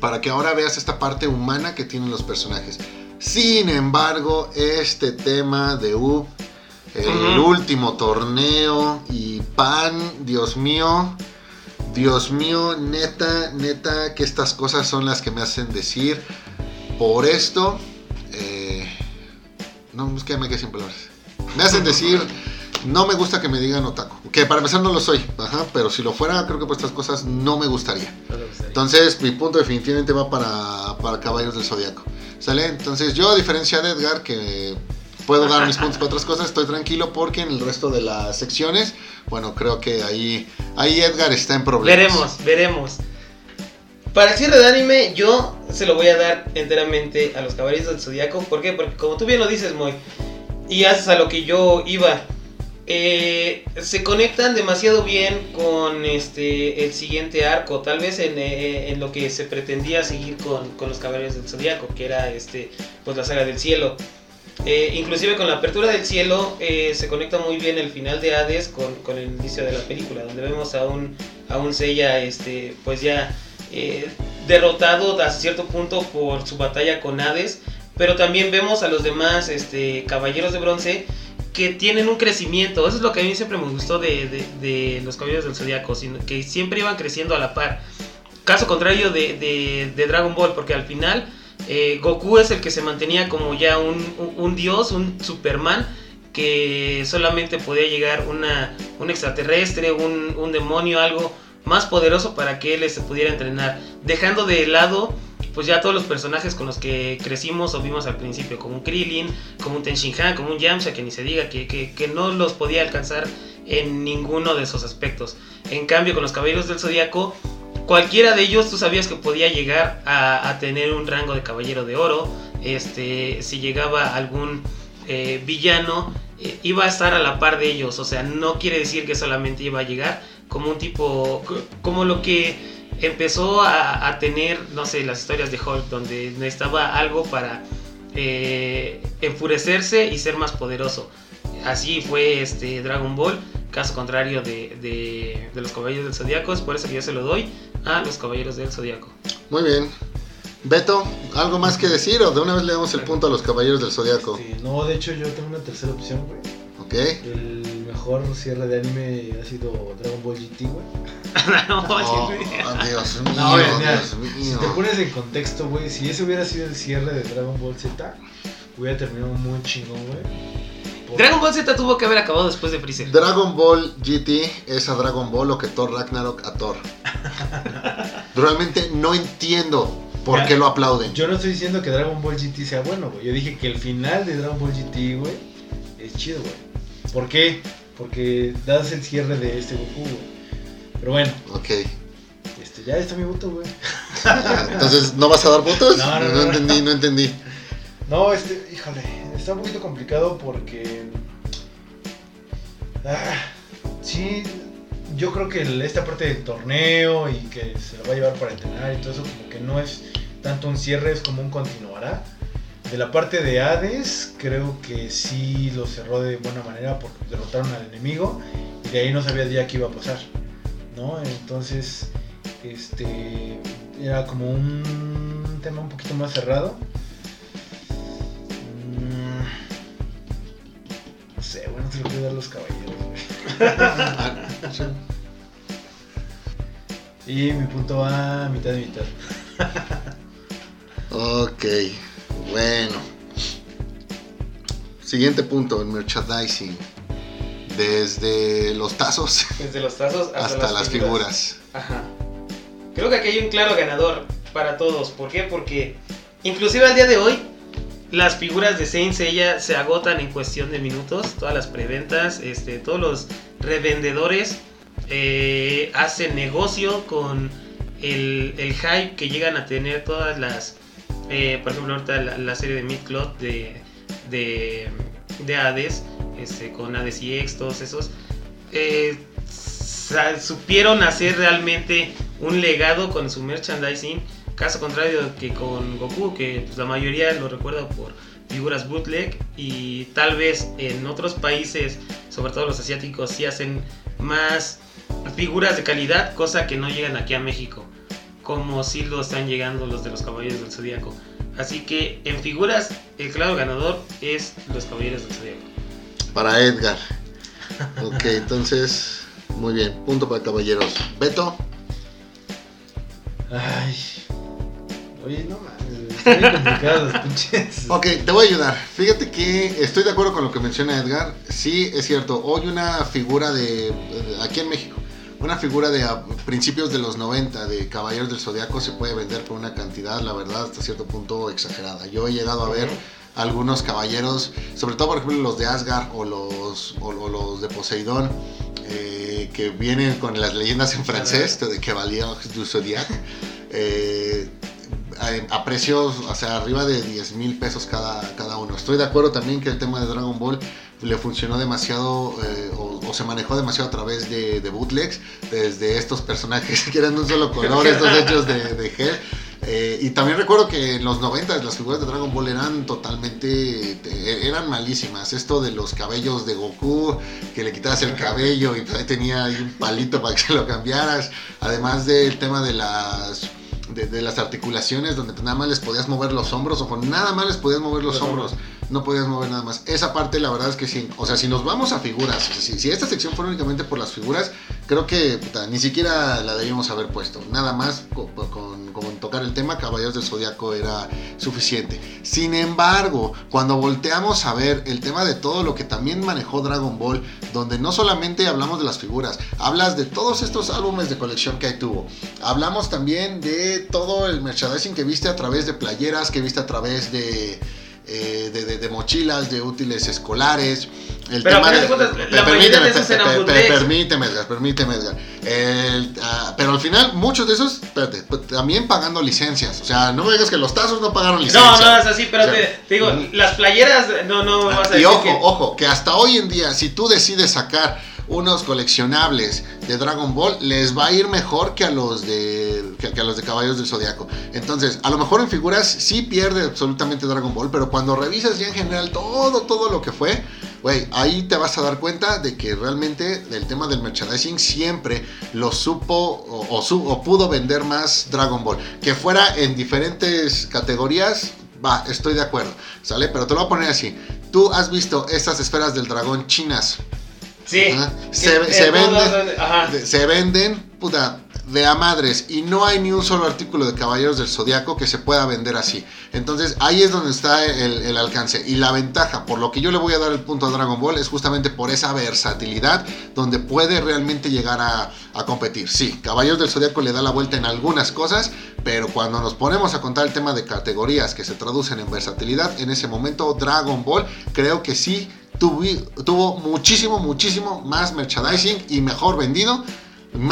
para que ahora veas esta parte humana que tienen los personajes. Sin embargo, este tema de U, el Ujú. último torneo y Pan, Dios mío, Dios mío, neta, neta, que estas cosas son las que me hacen decir, por esto, eh, no, es que me quedé sin palabras. Me hacen decir, no me gusta que me digan otaku, que para empezar no lo soy, ajá, pero si lo fuera, creo que por estas cosas no me gustaría. Entonces, mi punto definitivamente va para, para Caballeros del Zodiaco. ¿Sale? Entonces, yo, a diferencia de Edgar, que puedo dar mis puntos para otras cosas, estoy tranquilo porque en el resto de las secciones, bueno, creo que ahí, ahí Edgar está en problemas. Veremos, veremos. Para el cierre de anime, yo se lo voy a dar enteramente a los caballeros del zodiaco. ¿Por qué? Porque como tú bien lo dices, Moy, y haces a lo que yo iba, eh, se conectan demasiado bien con este el siguiente arco. Tal vez en, eh, en lo que se pretendía seguir con, con los caballeros del zodiaco, que era este pues la saga del cielo. Eh, inclusive con la apertura del cielo se conecta muy bien el final de Hades con, con el inicio de la película, donde vemos a un, a un este, pues ya eh, derrotado a cierto punto por su batalla con Hades, pero también vemos a los demás este, caballeros de bronce que tienen un crecimiento. Eso es lo que a mí siempre me gustó de, de- los caballeros del zodiaco, que siempre iban creciendo a la par. Caso contrario de, de- de Dragon Ball, porque al final eh, Goku es el que se mantenía como ya un, un- un dios, un Superman, que solamente podía llegar una, un extraterrestre, un, un demonio, algo más poderoso para que él se pudiera entrenar, dejando de lado pues ya todos los personajes con los que crecimos o vimos al principio, como un Krillin, como un Tenshinhan, como un Yamcha, que ni se diga, que, que, que no los podía alcanzar en ninguno de esos aspectos. En cambio, con los Caballeros del Zodíaco, cualquiera de ellos tú sabías que podía llegar a, a tener un rango de Caballero de Oro, este, si llegaba algún eh, villano, iba a estar a la par de ellos, o sea, no quiere decir que solamente iba a llegar como un tipo, como lo que empezó a, tener, no sé, las historias de Hulk, donde necesitaba algo para eh, enfurecerse y ser más poderoso. Así fue este Dragon Ball, caso contrario de, de- de los Caballeros del Zodíaco, es por eso que yo se lo doy a los Caballeros del Zodíaco. Muy bien. Beto, ¿algo más que decir o de una vez le damos el punto a los Caballeros del Zodiaco? Este, no, de hecho yo tengo una tercera opción, güey. ¿Ok? El mejor cierre de anime ha sido Dragon Ball GT, güey. No, Oh, sí, sí. Dios mío, No, güey, mira, Dios Si mío. te pones en contexto, güey, si ese hubiera sido el cierre de Dragon Ball Z, hubiera terminado muy chingón, güey. Dragon Ball Z tuvo que haber acabado después de Freezer. Dragon Ball GT es a Dragon Ball lo que Thor Ragnarok a Thor. Realmente no entiendo por Ya. qué lo aplauden. Yo no estoy diciendo que Dragon Ball GT sea bueno, güey. Yo dije que el final de Dragon Ball GT, güey, es chido, güey. ¿Por qué? Porque das el cierre de este Goku, güey. Pero bueno, Ok. este, ya está mi voto, güey. Entonces, ¿no vas a dar votos? No, no, no. entendí, no entendí. No, este, híjole, está un poquito complicado porque. Ah, sí, yo creo que esta parte del torneo y que se lo va a llevar para entrenar y todo eso, como que no es tanto un cierre, es como un continuará. De la parte de Hades, creo que sí lo cerró de buena manera porque derrotaron al enemigo y de ahí no sabía ya qué iba a pasar, ¿no? Entonces, este, era como un tema un poquito más cerrado. Mm, No sé, bueno, se lo dar a los caballeros. Y mi punto va mitad de mitad. Ok, bueno. Siguiente punto, el merchandising. Desde los tazos Desde los tazos hasta, hasta las figuras. Ajá. Creo que aquí hay un claro ganador para todos. ¿Por qué? Porque inclusive al día de hoy las figuras de Saint Seiya se agotan en cuestión de minutos. Todas las preventas, este, todos los revendedores eh, hacen negocio con el, el hype que llegan a tener todas las... eh, por ejemplo, ahorita la, serie de Midcloth de, de, de Hades, este, con Hades y X, todos esos. eh, supieron hacer realmente un legado con su merchandising. Caso contrario que con Goku, que pues, la mayoría lo recuerda por figuras bootleg y tal vez en otros países, sobre todo los asiáticos, sí hacen más figuras de calidad, cosa que no llegan aquí a México, como si lo están llegando los de los Caballeros del Zodíaco. Así que en figuras, el claro ganador es los Caballeros del Zodíaco. Para Edgar. Ok, entonces, muy bien. Punto para caballeros. Beto. Ay. Oye, no mames, los pinches. Ok, te voy a ayudar. Fíjate que estoy de acuerdo con lo que menciona Edgar. Sí, es cierto. Hoy una figura de. eh, Aquí en México. Una figura de a principios de los 90 de Caballeros del Zodiaco se puede vender por una cantidad, la verdad, hasta cierto punto exagerada. Yo he llegado a ver algunos caballeros, sobre todo por ejemplo los de Asgard o los, o, o los de Poseidón, eh, que vienen con las leyendas en francés, de que valía du Zodiac. eh, a, a precios, o sea, arriba de 10 mil pesos cada, cada uno. Estoy de acuerdo también que el tema de Dragon Ball le funcionó demasiado eh, o, o se manejó demasiado a través de, de bootlegs, desde estos personajes que eran de un solo color, estos hechos de, de gel. Eh, y también recuerdo que en los 90 las figuras de Dragon Ball eran totalmente, te- eran malísimas. Esto de los cabellos de Goku, que le quitabas el cabello y pues ahí tenía ahí un palito para que se lo cambiaras. Además del tema de las de, de las articulaciones donde nada más les podías mover los hombros o con nada más les podías mover los, Los hombros. No podías mover nada más. Esa parte la verdad es que sí. O sea, si nos vamos a figuras, si, esta sección fuera únicamente por las figuras, creo que ni siquiera la debíamos haber puesto. Nada más co- con, con tocar el tema, Caballeros del Zodiaco era suficiente. Sin embargo, cuando volteamos a ver el tema de todo lo que también manejó Dragon Ball, donde no solamente hablamos de las figuras, hablas de todos estos álbumes de colección que ahí tuvo. Hablamos también de todo el merchandising que viste a través de playeras, que viste a través de... eh, de, de- de mochilas, de útiles escolares. El Pero tema de, cuentas, per- la mayoría de per- permíteme, Edgar, permíteme, Edgar. El, ah, pero al final, muchos de esos, espérate, pues, también pagando licencias. O sea, no me digas que los tazos no pagaron No, licencias. no es así, pero O sea, te, te digo, las playeras, no, no vas a y decir ojo, que... ojo, que hasta hoy en día, si tú decides sacar unos coleccionables de Dragon Ball, les va a ir mejor que a los de que, a los de Caballeros del Zodiaco. Entonces, a lo mejor en figuras sí pierde absolutamente Dragon Ball, pero cuando revisas ya en general todo, todo lo que fue, güey, ahí te vas a dar cuenta de que realmente el tema del merchandising siempre lo supo o, o pudo vender más Dragon Ball. Que fuera en diferentes categorías, va, estoy de acuerdo, ¿sale? Pero te lo voy a poner así. Tú has visto estas esferas del dragón chinas. Sí. Ajá. Se, se venden, de- se venden, puta, de a madres. Y no hay ni un solo artículo de Caballeros del Zodiaco que se pueda vender así. Entonces ahí es donde está el, alcance. Y la ventaja, por lo que yo le voy a dar el punto a Dragon Ball, es justamente por esa versatilidad donde puede realmente llegar a, competir. Sí, Caballeros del Zodiaco le da la vuelta en algunas cosas, pero cuando nos ponemos a contar el tema de categorías que se traducen en versatilidad, en ese momento Dragon Ball creo que sí tuvo muchísimo, muchísimo más merchandising y mejor vendido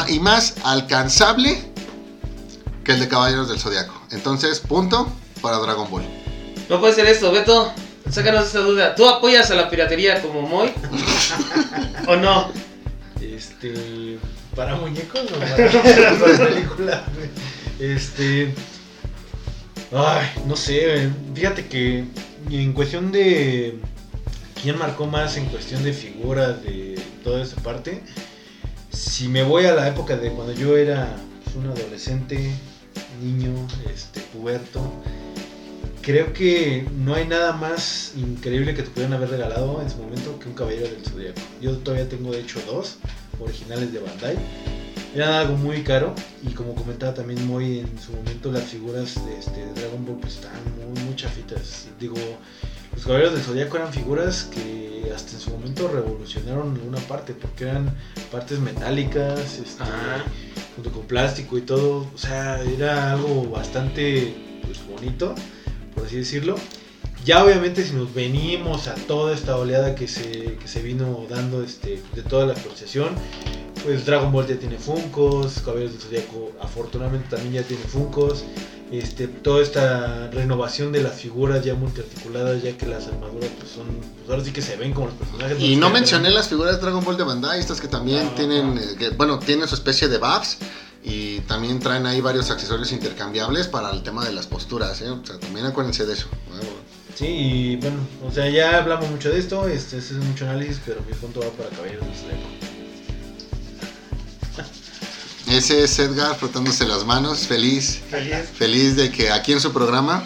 y más alcanzable que el de Caballeros del Zodiaco. Entonces, punto para Dragon Ball. No puede ser esto, Beto. Sácanos esta duda. ¿Tú apoyas a la piratería como Moy? ¿O no? Este. ¿Para muñecos o para, para películas? Este. Ay, no sé. Fíjate que en cuestión de. ¿Quién marcó más en cuestión de figuras, de toda esa parte? Si me voy a la época de cuando yo era pues, un adolescente, niño, este, puberto, creo que no hay nada más increíble que te pudieran haber regalado en su momento que un caballero del zodiaco. Yo todavía tengo de hecho dos originales de Bandai. Eran algo muy caro y como comentaba también muy en su momento las figuras de, este, Dragon Ball pues estaban muy, muy chafitas. Digo, los caballeros del zodiaco eran figuras que hasta en su momento revolucionaron alguna parte porque eran partes metálicas, este, junto con plástico y todo. O sea, era algo bastante pues, bonito, por así decirlo. Ya obviamente si nos venimos a toda esta oleada que se, que se vino dando este, de toda la asociación, pues Dragon Ball ya tiene Funkos, Caballeros del Zodiaco afortunadamente también ya tiene Funkos, este, toda esta renovación de las figuras ya multiarticuladas, ya que las armaduras pues son, pues ahora sí que se ven como los personajes. Y no mencioné las figuras de Dragon Ball de Bandai, estas que también Ah, tienen, ah. eh, que, bueno, tienen su especie de buffs y también traen ahí varios accesorios intercambiables para el tema de las posturas, ¿eh? O sea, también acuérdense de eso. Sí, y bueno, o sea, ya hablamos mucho de esto, este, este es mucho análisis, pero mi punto va para Caballeros del Zodiaco. Ese es Edgar frotándose las manos, feliz, Feliz. feliz de que aquí en su programa,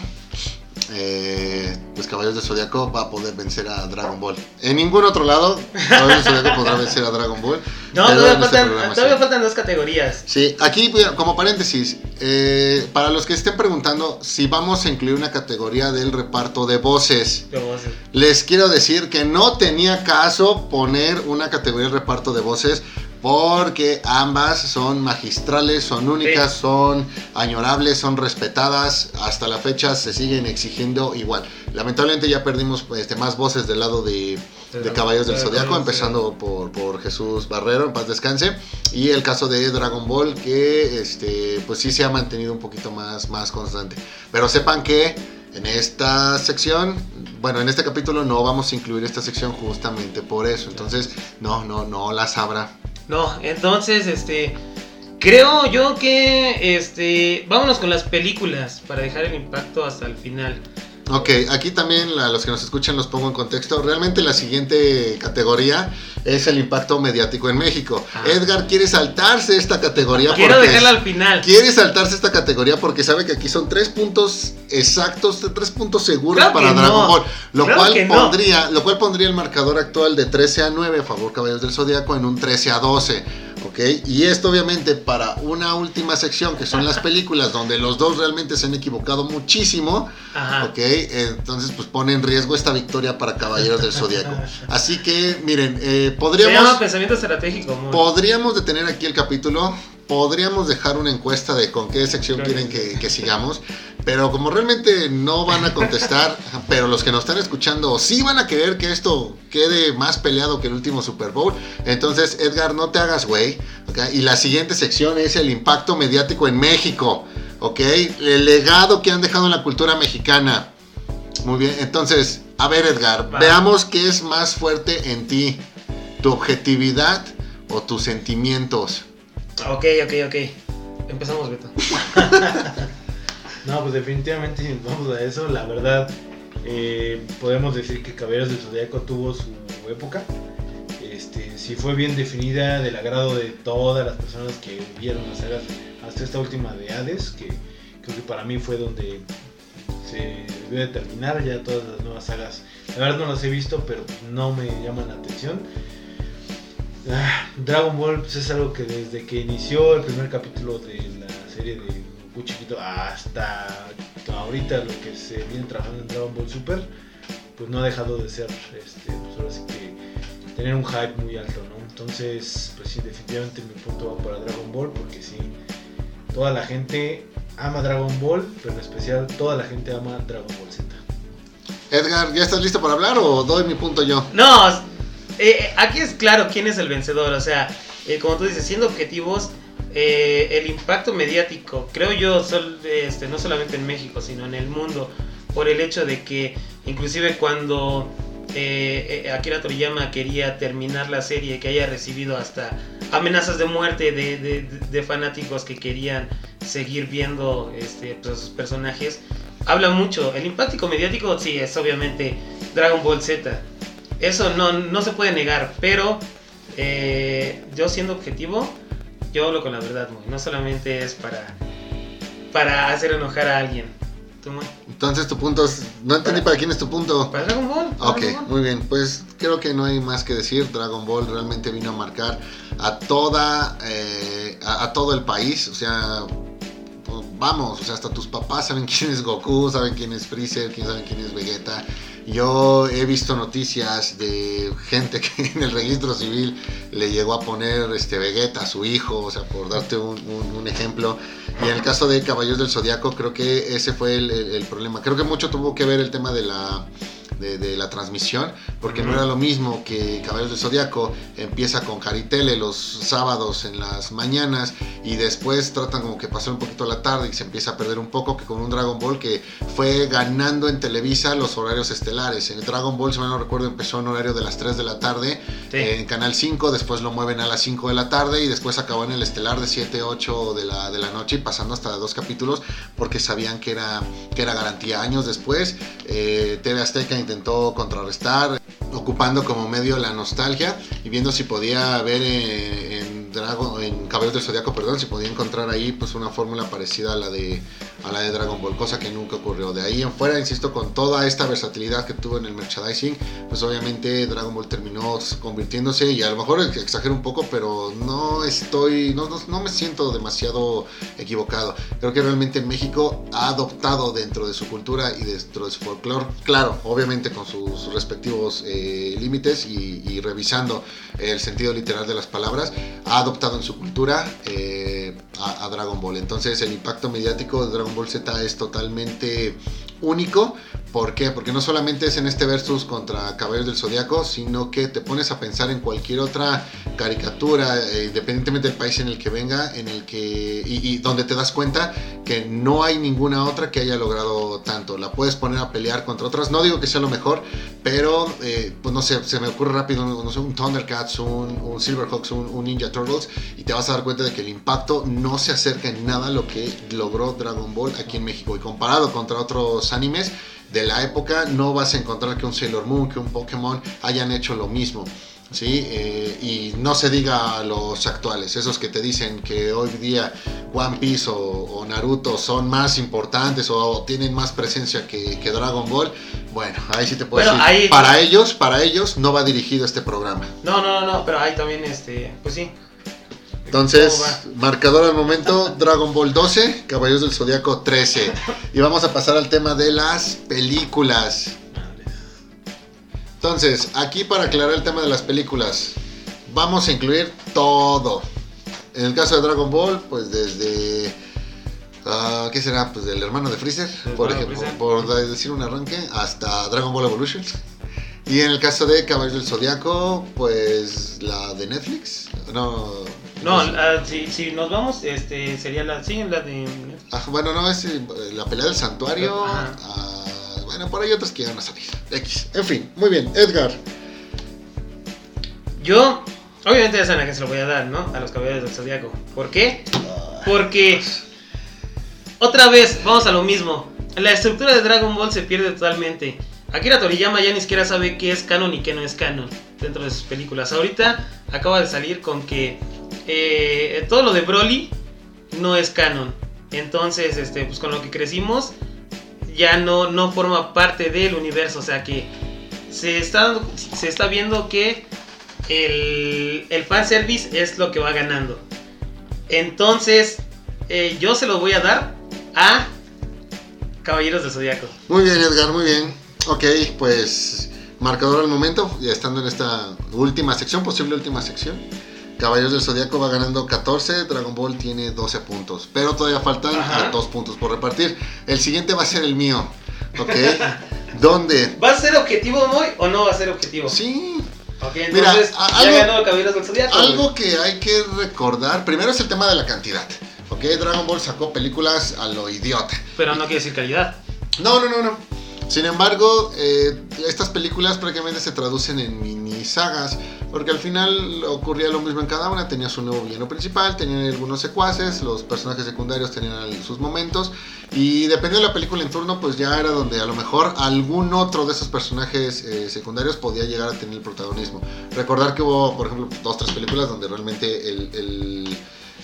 eh, pues Caballeros del Zodiaco va a poder vencer a Dragon Ball. En ningún otro lado, Caballeros del Zodiaco podrá vencer a Dragon Ball. No, todavía, este faltan, programa todavía sí. faltan dos categorías. Sí, aquí como paréntesis, eh, para los que estén preguntando si vamos a incluir una categoría del reparto de voces, o sea, les quiero decir que no tenía caso poner una categoría de reparto de voces porque ambas son magistrales, son únicas, Sí. son añorables, son respetadas, hasta la fecha se siguen exigiendo igual. Lamentablemente ya perdimos este, más voces del lado de, Caballeros del de- Zodiaco, empezando por, por Jesús Barrero, en paz descanse, y el caso de Dragon Ball, que este, pues sí se ha mantenido un poquito más, más constante. Pero sepan que en esta sección, bueno, en este capítulo no vamos a incluir esta sección justamente por eso. Entonces, no, no, no las habrá. No, entonces, este. Creo yo que. Este. Vámonos con las películas para dejar el impacto hasta el final. Ok, aquí también a los que nos escuchan los pongo en contexto. Realmente la siguiente categoría es el impacto mediático en México. Ah. Edgar quiere saltarse esta categoría Quiero dejarla al final. quiere saltarse esta categoría porque sabe que aquí son tres puntos exactos, tres puntos seguros Claro para Dragon no. Ball, lo Claro cual no. pondría, lo cual pondría el marcador actual de 13 a 9 a favor Caballeros del Zodiaco en un 13 a 12. ¿Ok? Y esto obviamente para una última sección que son las películas donde los dos realmente se han equivocado muchísimo, Ajá. ¿ok? Entonces pues pone en riesgo esta victoria para Caballeros del Zodiaco. Así que miren, eh, Se podríamos... llama pensamiento estratégico. amor. Podríamos detener aquí el capítulo, podríamos dejar una encuesta de con qué sección Claro. quieren que, que sigamos, pero como realmente no van a contestar, pero los que nos están escuchando sí van a querer que esto quede más peleado que el último Super Bowl, entonces Edgar, no te hagas güey. Y la siguiente sección es el impacto mediático en México, ¿ok? El legado que han dejado en la cultura mexicana. Muy bien, entonces, a ver Edgar, Va. veamos qué es más fuerte en ti, tu objetividad o tus sentimientos. Ok, ok, ok. Empezamos, Beto. No, pues definitivamente si nos vamos a eso, la verdad, eh, podemos decir que Caballeros del Zodiaco tuvo su época. Este, sí fue bien definida, del agrado de todas las personas que vieron las sagas hasta esta última de Hades, que creo que para mí fue donde se debió de terminar. Ya todas las nuevas sagas, la verdad no las he visto, pero no me llaman la atención. Ah, Dragon Ball pues, es algo que desde que inició el primer capítulo de la serie de Goku chiquito hasta ahorita lo que se viene trabajando en Dragon Ball Super, pues no ha dejado de ser, este, pues ahora sí que tener un hype muy alto, ¿no? Entonces, pues sí, definitivamente mi punto va para Dragon Ball porque sí, toda la gente ama Dragon Ball, pero en especial toda la gente ama Dragon Ball Z. Edgar, ¿ya estás listo para hablar o doy mi punto yo? No, eh, aquí es claro quién es el vencedor. O sea, eh, como tú dices, siendo objetivos, eh, el impacto mediático, creo yo, este, no solamente en México, sino en el mundo, por el hecho de que inclusive cuando eh, eh, Akira Toriyama quería terminar la serie, que haya recibido hasta amenazas de muerte de fanáticos que querían seguir viendo este, pues, sus personajes, habla mucho. El impacto mediático, sí, es obviamente Dragon Ball Z. Eso no, no se puede negar, pero eh, yo siendo objetivo, yo hablo con la verdad. No solamente es para, para hacer enojar a alguien. Entonces tu punto es... No entendí para quién es tu punto. ¿Para Dragon Ball? para Ok, Dragon Ball. muy bien. Pues creo que no hay más que decir. Dragon Ball realmente vino a marcar a toda, eh, a, a todo el país. O sea, vamos, o sea, hasta tus papás saben quién es Goku, saben quién es Freezer, quién saben quién es Vegeta. Yo he visto noticias de gente que en el registro civil le llegó a poner este Vegeta a su hijo, o sea, por darte un, ejemplo. Y en el caso de Caballeros del Zodiaco, creo que ese fue el problema. Creo que mucho tuvo que ver el tema de la, de, de la transmisión, porque no era lo mismo que Caballeros del Zodiaco empieza con Caritele los sábados en las mañanas y después tratan como que pasar un poquito la tarde y se empieza a perder un poco que con un Dragon Ball que fue ganando en Televisa los horarios estelares. En Dragon Ball, si mal no recuerdo, empezó en horario de las 3 de la tarde Sí. en Canal 5, después lo mueven a las 5 de la tarde y después acabó en el estelar de 7, 8 de la, de la noche y pasando hasta dos capítulos porque sabían que era, que era garantía. Años después, eh, TV Azteca intentó contrarrestar, ocupando como medio la nostalgia y viendo si podía ver eh, en, Dragon, en Caballeros del Zodiaco, perdón, si podía encontrar ahí pues una fórmula parecida a la de a la de Dragon Ball, cosa que nunca ocurrió. De ahí en fuera, insisto, con toda esta versatilidad que tuvo en el merchandising, pues obviamente Dragon Ball terminó convirtiéndose, y a lo mejor ex- exagero un poco, pero no estoy, no, no, no me siento demasiado equivocado. Creo que realmente México ha adoptado dentro de su cultura y dentro de su folclore, claro, obviamente con sus respectivos eh, límites y, y revisando el sentido literal de las palabras, ha adoptado en su cultura eh, a, a Dragon Ball. Entonces el impacto mediático de Dragon Ball Z es totalmente único. ¿Por qué? Porque no solamente es en este versus contra Caballeros del Zodiaco, sino que te pones a pensar en cualquier otra caricatura, eh, independientemente del país en el que venga, en el que y, donde te das cuenta que no hay ninguna otra que haya logrado tanto. La puedes poner a pelear contra otras. No digo que sea lo mejor, pero eh, pues no sé, se me ocurre rápido no sé, un Thundercats, un, un Silverhawks, un, un Ninja Turtles, y te vas a dar cuenta de que el impacto no se acerca en nada a lo que logró Dragon Ball aquí en México. Y comparado contra otros animes de la época, no vas a encontrar que un Sailor Moon, que un Pokémon hayan hecho lo mismo. ¿sí? Eh, y no se diga a los actuales, esos que te dicen que hoy día One Piece o, o Naruto son más importantes o, tienen más presencia que, que Dragon Ball. Bueno, ahí sí te puedo decir. ahí- Para ellos, para ellos no va dirigido este programa. No, no, no, no, pero ahí también, este, pues sí. Entonces, marcador al momento, Dragon Ball 12, Caballeros del Zodiaco 13. Y vamos a pasar al tema de las películas. Entonces, aquí para aclarar el tema de las películas, vamos a incluir todo. En el caso de Dragon Ball, pues desde... ah, ¿Qué será? Pues del hermano de Freezer, por ejemplo, Freezer. por decir un arranque, hasta Dragon Ball Evolution. Y en el caso de Caballeros del Zodiaco, pues la de Netflix. No, No, ah, si, si nos vamos, este, sería la, sí, la de... Ah, bueno, no, es eh, la pelea del santuario. Ah, bueno, por ahí otras que iban a salir. X. En fin, muy bien. Edgar. Yo, obviamente ya saben a quién se lo voy a dar, ¿no? A los caballeros del Zodíaco. ¿Por qué? Porque, otra vez, vamos a lo mismo. La estructura de Dragon Ball se pierde totalmente. Akira Toriyama ya ni siquiera sabe qué es canon y qué no es canon dentro de sus películas. Ahorita acaba de salir con que eh, todo lo de Broly no es canon. Entonces, este, pues con lo que crecimos, ya no, no forma parte del universo. O sea que se está, se está viendo que el, el fanservice es lo que va ganando. Entonces, eh, yo se lo voy a dar a Caballeros del Zodiaco. Muy bien, Edgar, muy bien. Ok, pues marcador al momento, ya estando en esta última sección, posible última sección. Caballeros del Zodiaco va ganando 14, Dragon Ball tiene 12 puntos, pero todavía faltan Ajá. 2 puntos por repartir. El siguiente va a ser el mío, ¿ok? ¿Dónde? ¿Va a ser objetivo Moy o no va a ser objetivo? Sí, Ok, Mira, entonces a- ya algo- ganó Caballeros del Zodiaco. güey. Algo que hay que recordar, primero es el tema de la cantidad. Ok, Dragon Ball sacó películas a lo idiota. Pero no quiere decir calidad. No, no, no, no. Sin embargo, eh, estas películas prácticamente se traducen en mini sagas, porque al final ocurría lo mismo en cada una, tenía su nuevo villano principal, tenían algunos secuaces, los personajes secundarios tenían sus momentos, y dependiendo de la película en turno, pues ya era donde a lo mejor algún otro de esos personajes eh, secundarios podía llegar a tener el protagonismo. Recordar que hubo, por ejemplo, dos, tres películas donde realmente el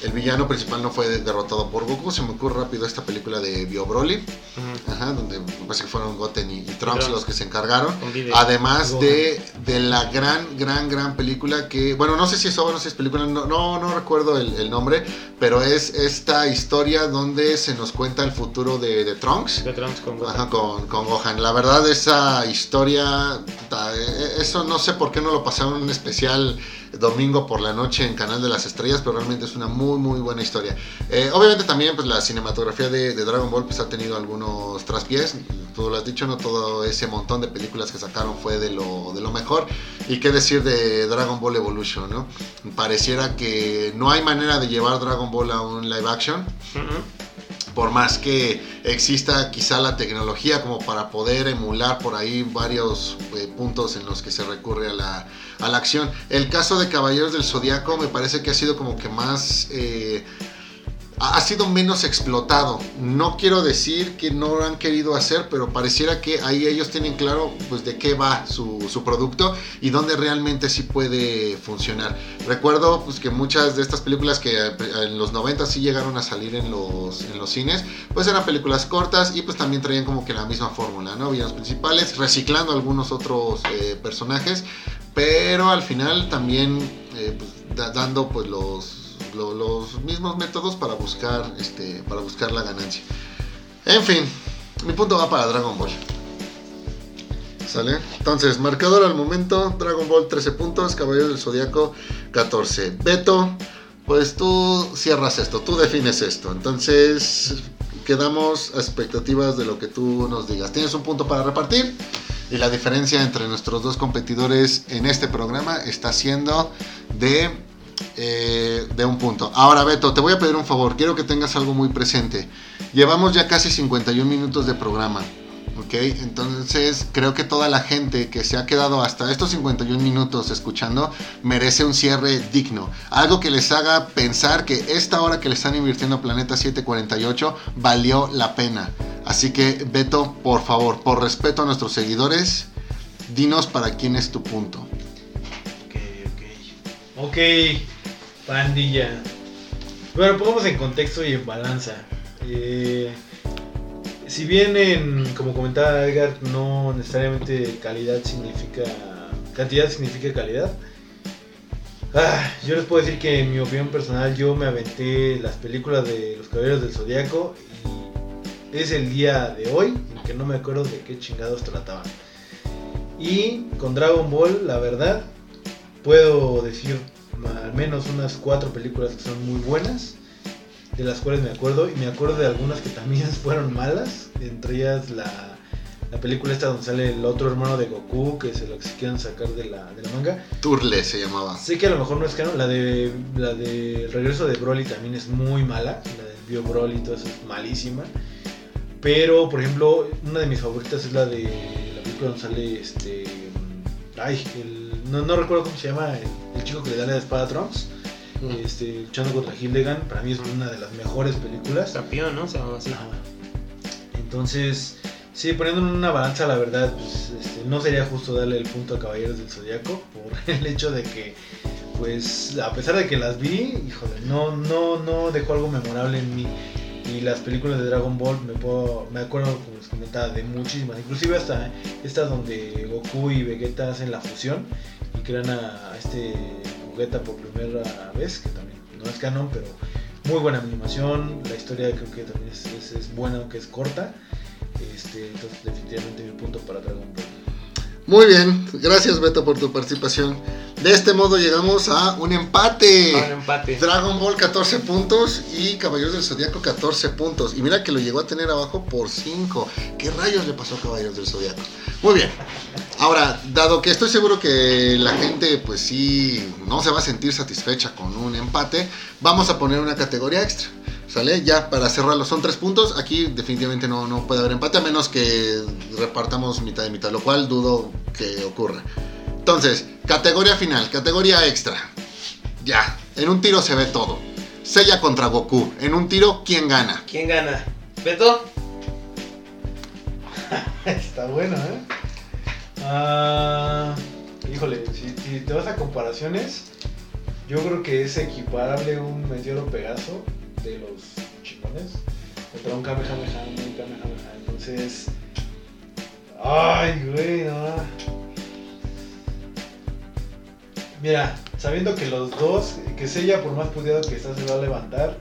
el villano principal no fue derrotado por Goku. Se me ocurre rápido esta película de Bio Broly. Ajá, donde me parece que fueron Goten y, y Trunks los que se encargaron. Además de, de la gran, gran, gran película que, bueno, no sé si es obra, no sé si es película, no, no, no recuerdo el, el nombre, pero es esta historia donde se nos cuenta el futuro de, de Trunks. De Trunks con Gohan. Ajá, con, con Gohan. La verdad, esa historia, eh, eso no sé por qué no lo pasaron en un especial domingo por la noche en Canal de las Estrellas, pero realmente es una muy, muy buena historia. Eh, obviamente también pues, la cinematografía de, de Dragon Ball pues, ha tenido algunos traspiés, tú lo has dicho, no todo ese montón de películas que sacaron fue de lo, de lo mejor. Y qué decir de Dragon Ball Evolution, ¿no? Pareciera que no hay manera de llevar Dragon Ball a un live action por más que exista quizá la tecnología como para poder emular por ahí varios eh, puntos en los que se recurre a la, a la acción. El caso de Caballeros del Zodiaco me parece que ha sido como que más... eh, ha sido menos explotado. No quiero decir que no lo han querido hacer, pero pareciera que ahí ellos tienen claro pues de qué va su, su producto y dónde realmente sí puede funcionar. Recuerdo pues que muchas de estas películas que eh, en los 90 sí llegaron a salir en los, en los cines, pues eran películas cortas y pues también traían como que la misma fórmula, ¿no? Villanos principales, reciclando algunos otros eh, personajes, pero al final también eh, pues, da- dando pues los, lo- los mismos métodos para buscar, este, para buscar la ganancia. En fin, mi punto va para Dragon Ball. ¿Sale? Entonces, marcador al momento, Dragon Ball 13 puntos, Caballero del Zodiaco 14. Beto, pues tú cierras esto, tú defines esto. Entonces, quedamos a expectativas de lo que tú nos digas. Tienes un punto para repartir la diferencia entre nuestros dos competidores en este programa está siendo de, eh, de un punto. Ahora, Beto, te voy a pedir un favor, quiero que tengas algo muy presente. Llevamos ya casi 51 minutos de programa. Ok, entonces creo que toda la gente que se ha quedado hasta estos 51 minutos escuchando merece un cierre digno. Algo que les haga pensar que esta hora que le están invirtiendo a Planeta 748 valió la pena. Así que Beto, por favor, por respeto a nuestros seguidores, dinos para quién es tu punto. Ok, ok. Ok, pandilla. Bueno, pongamos en contexto y en balanza. Eh, si bien, en, como comentaba Edgar, no necesariamente calidad significa. cantidad significa calidad. ah, yo les puedo decir que, en mi opinión personal, yo me aventé las películas de Los Caballeros del Zodiaco y es el día de hoy en que no me acuerdo de qué chingados trataban. Y con Dragon Ball, la verdad, puedo decir al menos unas cuatro películas que son muy buenas, de las cuales me acuerdo, y me acuerdo de algunas que también fueron malas, entre ellas la, la película esta donde sale el otro hermano de Goku, que se lo quieren sacar de la, de la manga. Turle se llamaba. Sé que a lo mejor no es canon, la de la de el regreso de Broly también es muy mala, la del Bio Broly y todo eso es malísima. Pero, por ejemplo, una de mis favoritas es la de la película donde sale este. Ay, el, no, no recuerdo cómo se llama, el, el chico que le da la espada a Trunks, este, luchando contra Hildegard. Para mí es una de las mejores películas. Campeón, ¿no? Así. Ajá. Entonces, sí, poniendo en una balanza, la verdad, pues, este, no sería justo darle el punto a Caballeros del Zodiaco por el hecho de que, pues, a pesar de que las vi, híjole, no, no, no dejó algo memorable en mí. Y las películas de Dragon Ball me puedo, me acuerdo, como les comentaba, de muchísimas, inclusive hasta estas donde Goku y Vegeta hacen la fusión y crean a, a este Vegeta por primera vez, que también no es canon, pero muy buena animación, la historia creo que también es, es- es buena, aunque es corta. Este, entonces definitivamente mi punto para Dragon Ball. Muy bien, gracias Beto por tu participación. De este modo llegamos a un empate. Un empate. Dragon Ball 14 puntos y Caballeros del Zodiaco 14 puntos. Y mira que lo llegó a tener abajo por 5. ¿Qué rayos le pasó a Caballeros del Zodiaco? Muy bien. Ahora, dado que estoy seguro que la gente pues sí no se va a sentir satisfecha con un empate, vamos a poner una categoría extra. ¿Sale? Ya para cerrarlo son tres puntos. Aquí definitivamente no, no puede haber empate a menos que repartamos mitad de mitad, lo cual dudo que ocurra. Entonces, categoría final, categoría extra. Ya, en un tiro se ve todo. Sella contra Goku. En un tiro, ¿quién gana? ¿Quién gana? ¿Beto? Está bueno, ¿eh? Ah, híjole, si, si te vas a comparaciones, yo creo que es equiparable un Meteoro Pegaso de los chingones contra un Kamehameha, un Kamehameha. Entonces, ay, güey, no. Mira, sabiendo que los dos, que Seiya por más puteado que está se va a levantar,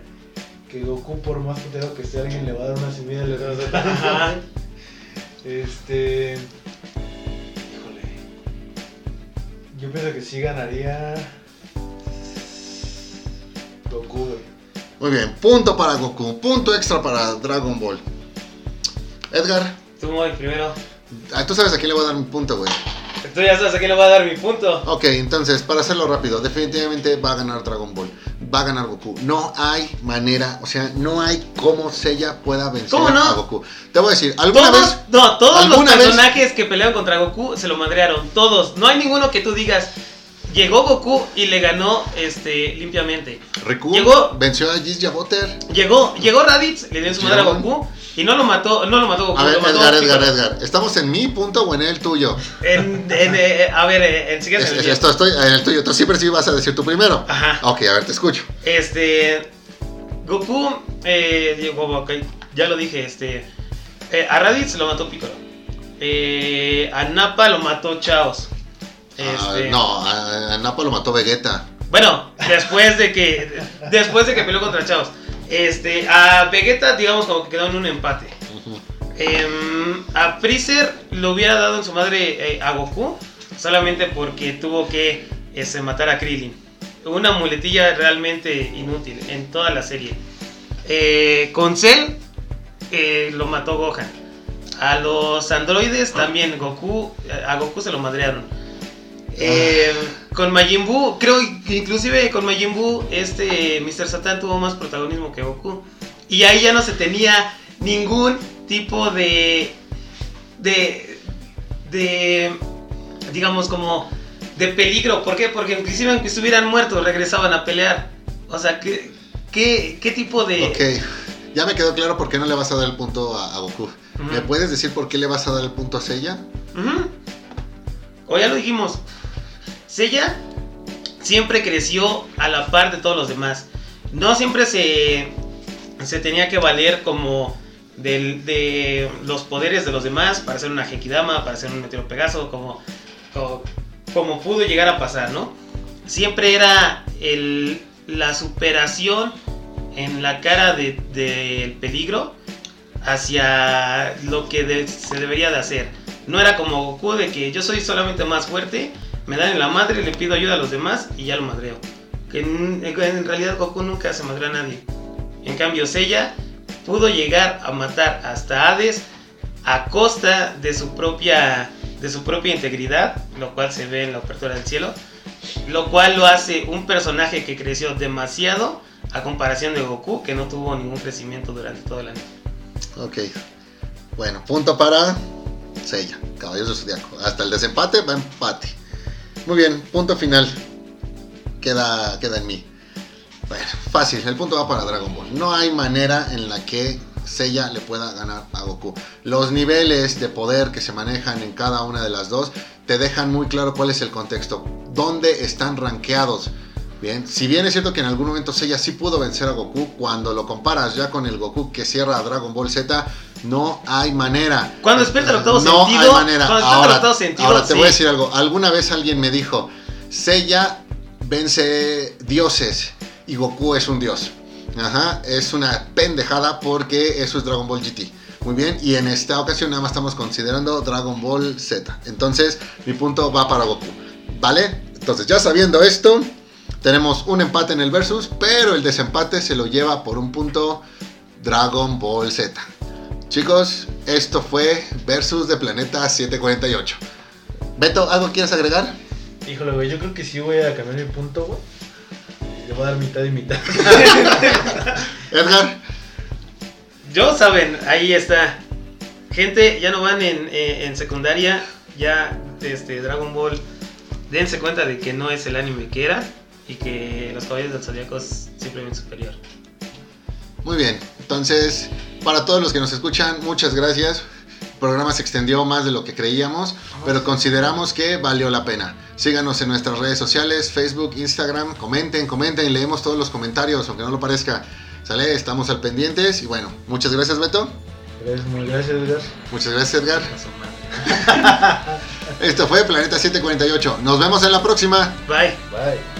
que Goku por más puteado que esté alguien le va a dar una semilla y le va a dar. Este. Híjole. Yo pienso que sí ganaría. Goku, güey. Muy bien, punto para Goku, punto extra para Dragon Ball. Edgar, Tú muy primero. ah, tú sabes a quién le voy a dar mi punto, güey. Tú ya sabes a quién le voy a dar mi punto. Ok, entonces, para hacerlo rápido, definitivamente va a ganar Dragon Ball. Va a ganar Goku. No hay manera, o sea, no hay cómo Seiya pueda vencer ¿Cómo no? a Goku. Te voy a decir, ¿alguna todos, vez? No, todos los personajes que pelearon contra Goku se lo madrearon. Todos. No hay ninguno que tú digas. Llegó Goku y le ganó este limpiamente. Riku Llegó- venció a Jizya Butter. Llegó, llegó Raditz, le dio su madre a. Goku y no lo mató, no lo mató Goku, A ver, mató Edgar, Edgar. Edgar. ¿Estamos en mi punto o en el tuyo? En, en, eh, a ver, eh, en Es- en el es- esto estoy en el tuyo. Tú siempre sí vas a decir tú primero. Ajá. Ok, a ver, te escucho. Este. Goku, eh, digo, ya lo dije, este. eh, a Raditz lo mató Piccolo. Eh, a Nappa lo mató Chaos. Ah, Este, no, a, a Nappa lo mató Vegeta. Bueno, después de que. Después de que peleó contra Chaos. Este. A Vegeta, digamos, como que quedó en un empate. Em, a Freezer lo hubiera dado en su madre eh, a Goku. Solamente porque tuvo que este, matar a Krillin. Una muletilla realmente inútil en toda la serie. Eh, con Cell eh, lo mató Gohan. A los androides también Goku. A Goku se lo madrearon. Eh, con Majin Buu, creo que inclusive con Majin Buu, este Mr. Satan tuvo más protagonismo que Goku. Y ahí ya no se tenía ningún tipo de. de. de. digamos como. de peligro. ¿Por qué? Porque inclusive aunque estuvieran muertos, regresaban a pelear. O sea, ¿qué, qué, qué tipo de. Ok, ya me quedó claro por qué no le vas a dar el punto a, a Goku. ¿Me puedes decir por qué le vas a dar el punto a Seiya? O ya lo dijimos. Seiya siempre creció a la par de todos los demás. No siempre se, se tenía que valer como del- de los poderes de los demás para ser una Genkidama, para ser un Meteoro Pegaso, como, como, pudo llegar a pasar, ¿no? Siempre era el- la superación en la cara de- del peligro hacia lo que se debería de hacer. No era como Goku de que yo soy solamente más fuerte, me dan en la madre, le pido ayuda a los demás y ya lo madreo. Que en, realidad Goku nunca se madreó a nadie. En cambio, Seiya pudo llegar a matar hasta Hades a costa de su propia de su propia integridad, lo cual se ve en la apertura del cielo, lo cual lo hace un personaje que creció demasiado a comparación de Goku, que no tuvo ningún crecimiento durante todo el año. Ok. Bueno, punto para Seiya, Caballeros del Zodiaco. Hasta el desempate va empate. Muy bien, punto final. Queda, queda en mí. Bueno, fácil, el punto va para Dragon Ball. No hay manera en la que Seiya le pueda ganar a Goku. Los niveles de poder que se manejan en cada una de las dos te dejan muy claro cuál es el contexto, dónde están rankeados. Bien, si bien es cierto que en algún momento Seiya sí pudo vencer a Goku, cuando lo comparas ya con el Goku que cierra a Dragon Ball Z, no hay manera. Cuando despierta el octavo no sentido, hay manera. cuando el Ahora, sentido, ahora te sí. voy a decir algo. Alguna vez alguien me dijo, Seiya vence dioses y Goku es un dios. Ajá, es una pendejada porque eso es Dragon Ball GT. Muy bien, y en esta ocasión nada más estamos considerando Dragon Ball Z. Entonces, mi punto va para Goku. ¿Vale? Entonces, ya sabiendo esto, tenemos un empate en el versus, pero el desempate se lo lleva por un punto Dragon Ball Z. Chicos, esto fue versus de Planeta 748. Beto, ¿algo quieres agregar? Híjole, güey, yo creo que sí voy a cambiar mi punto, güey. Le voy a dar mitad y mitad. Edgar, Yo saben, ahí está. Gente, ya no van en, eh, en secundaria, ya este Dragon Ball, dense cuenta de que no es el anime que era y que los caballeros del Zodíaco es simplemente superior. Muy bien, entonces para todos los que nos escuchan, muchas gracias. El programa se extendió más de lo que creíamos, pero consideramos que valió la pena. Síganos en nuestras redes sociales, Facebook, Instagram, comenten, comenten, leemos todos los comentarios, aunque no lo parezca. Sale, estamos al pendientes y bueno, muchas gracias Beto, Gracias, gracias, Edgar. muchas gracias Edgar. Esto fue Planeta 748. Nos vemos en la próxima. Bye. Bye.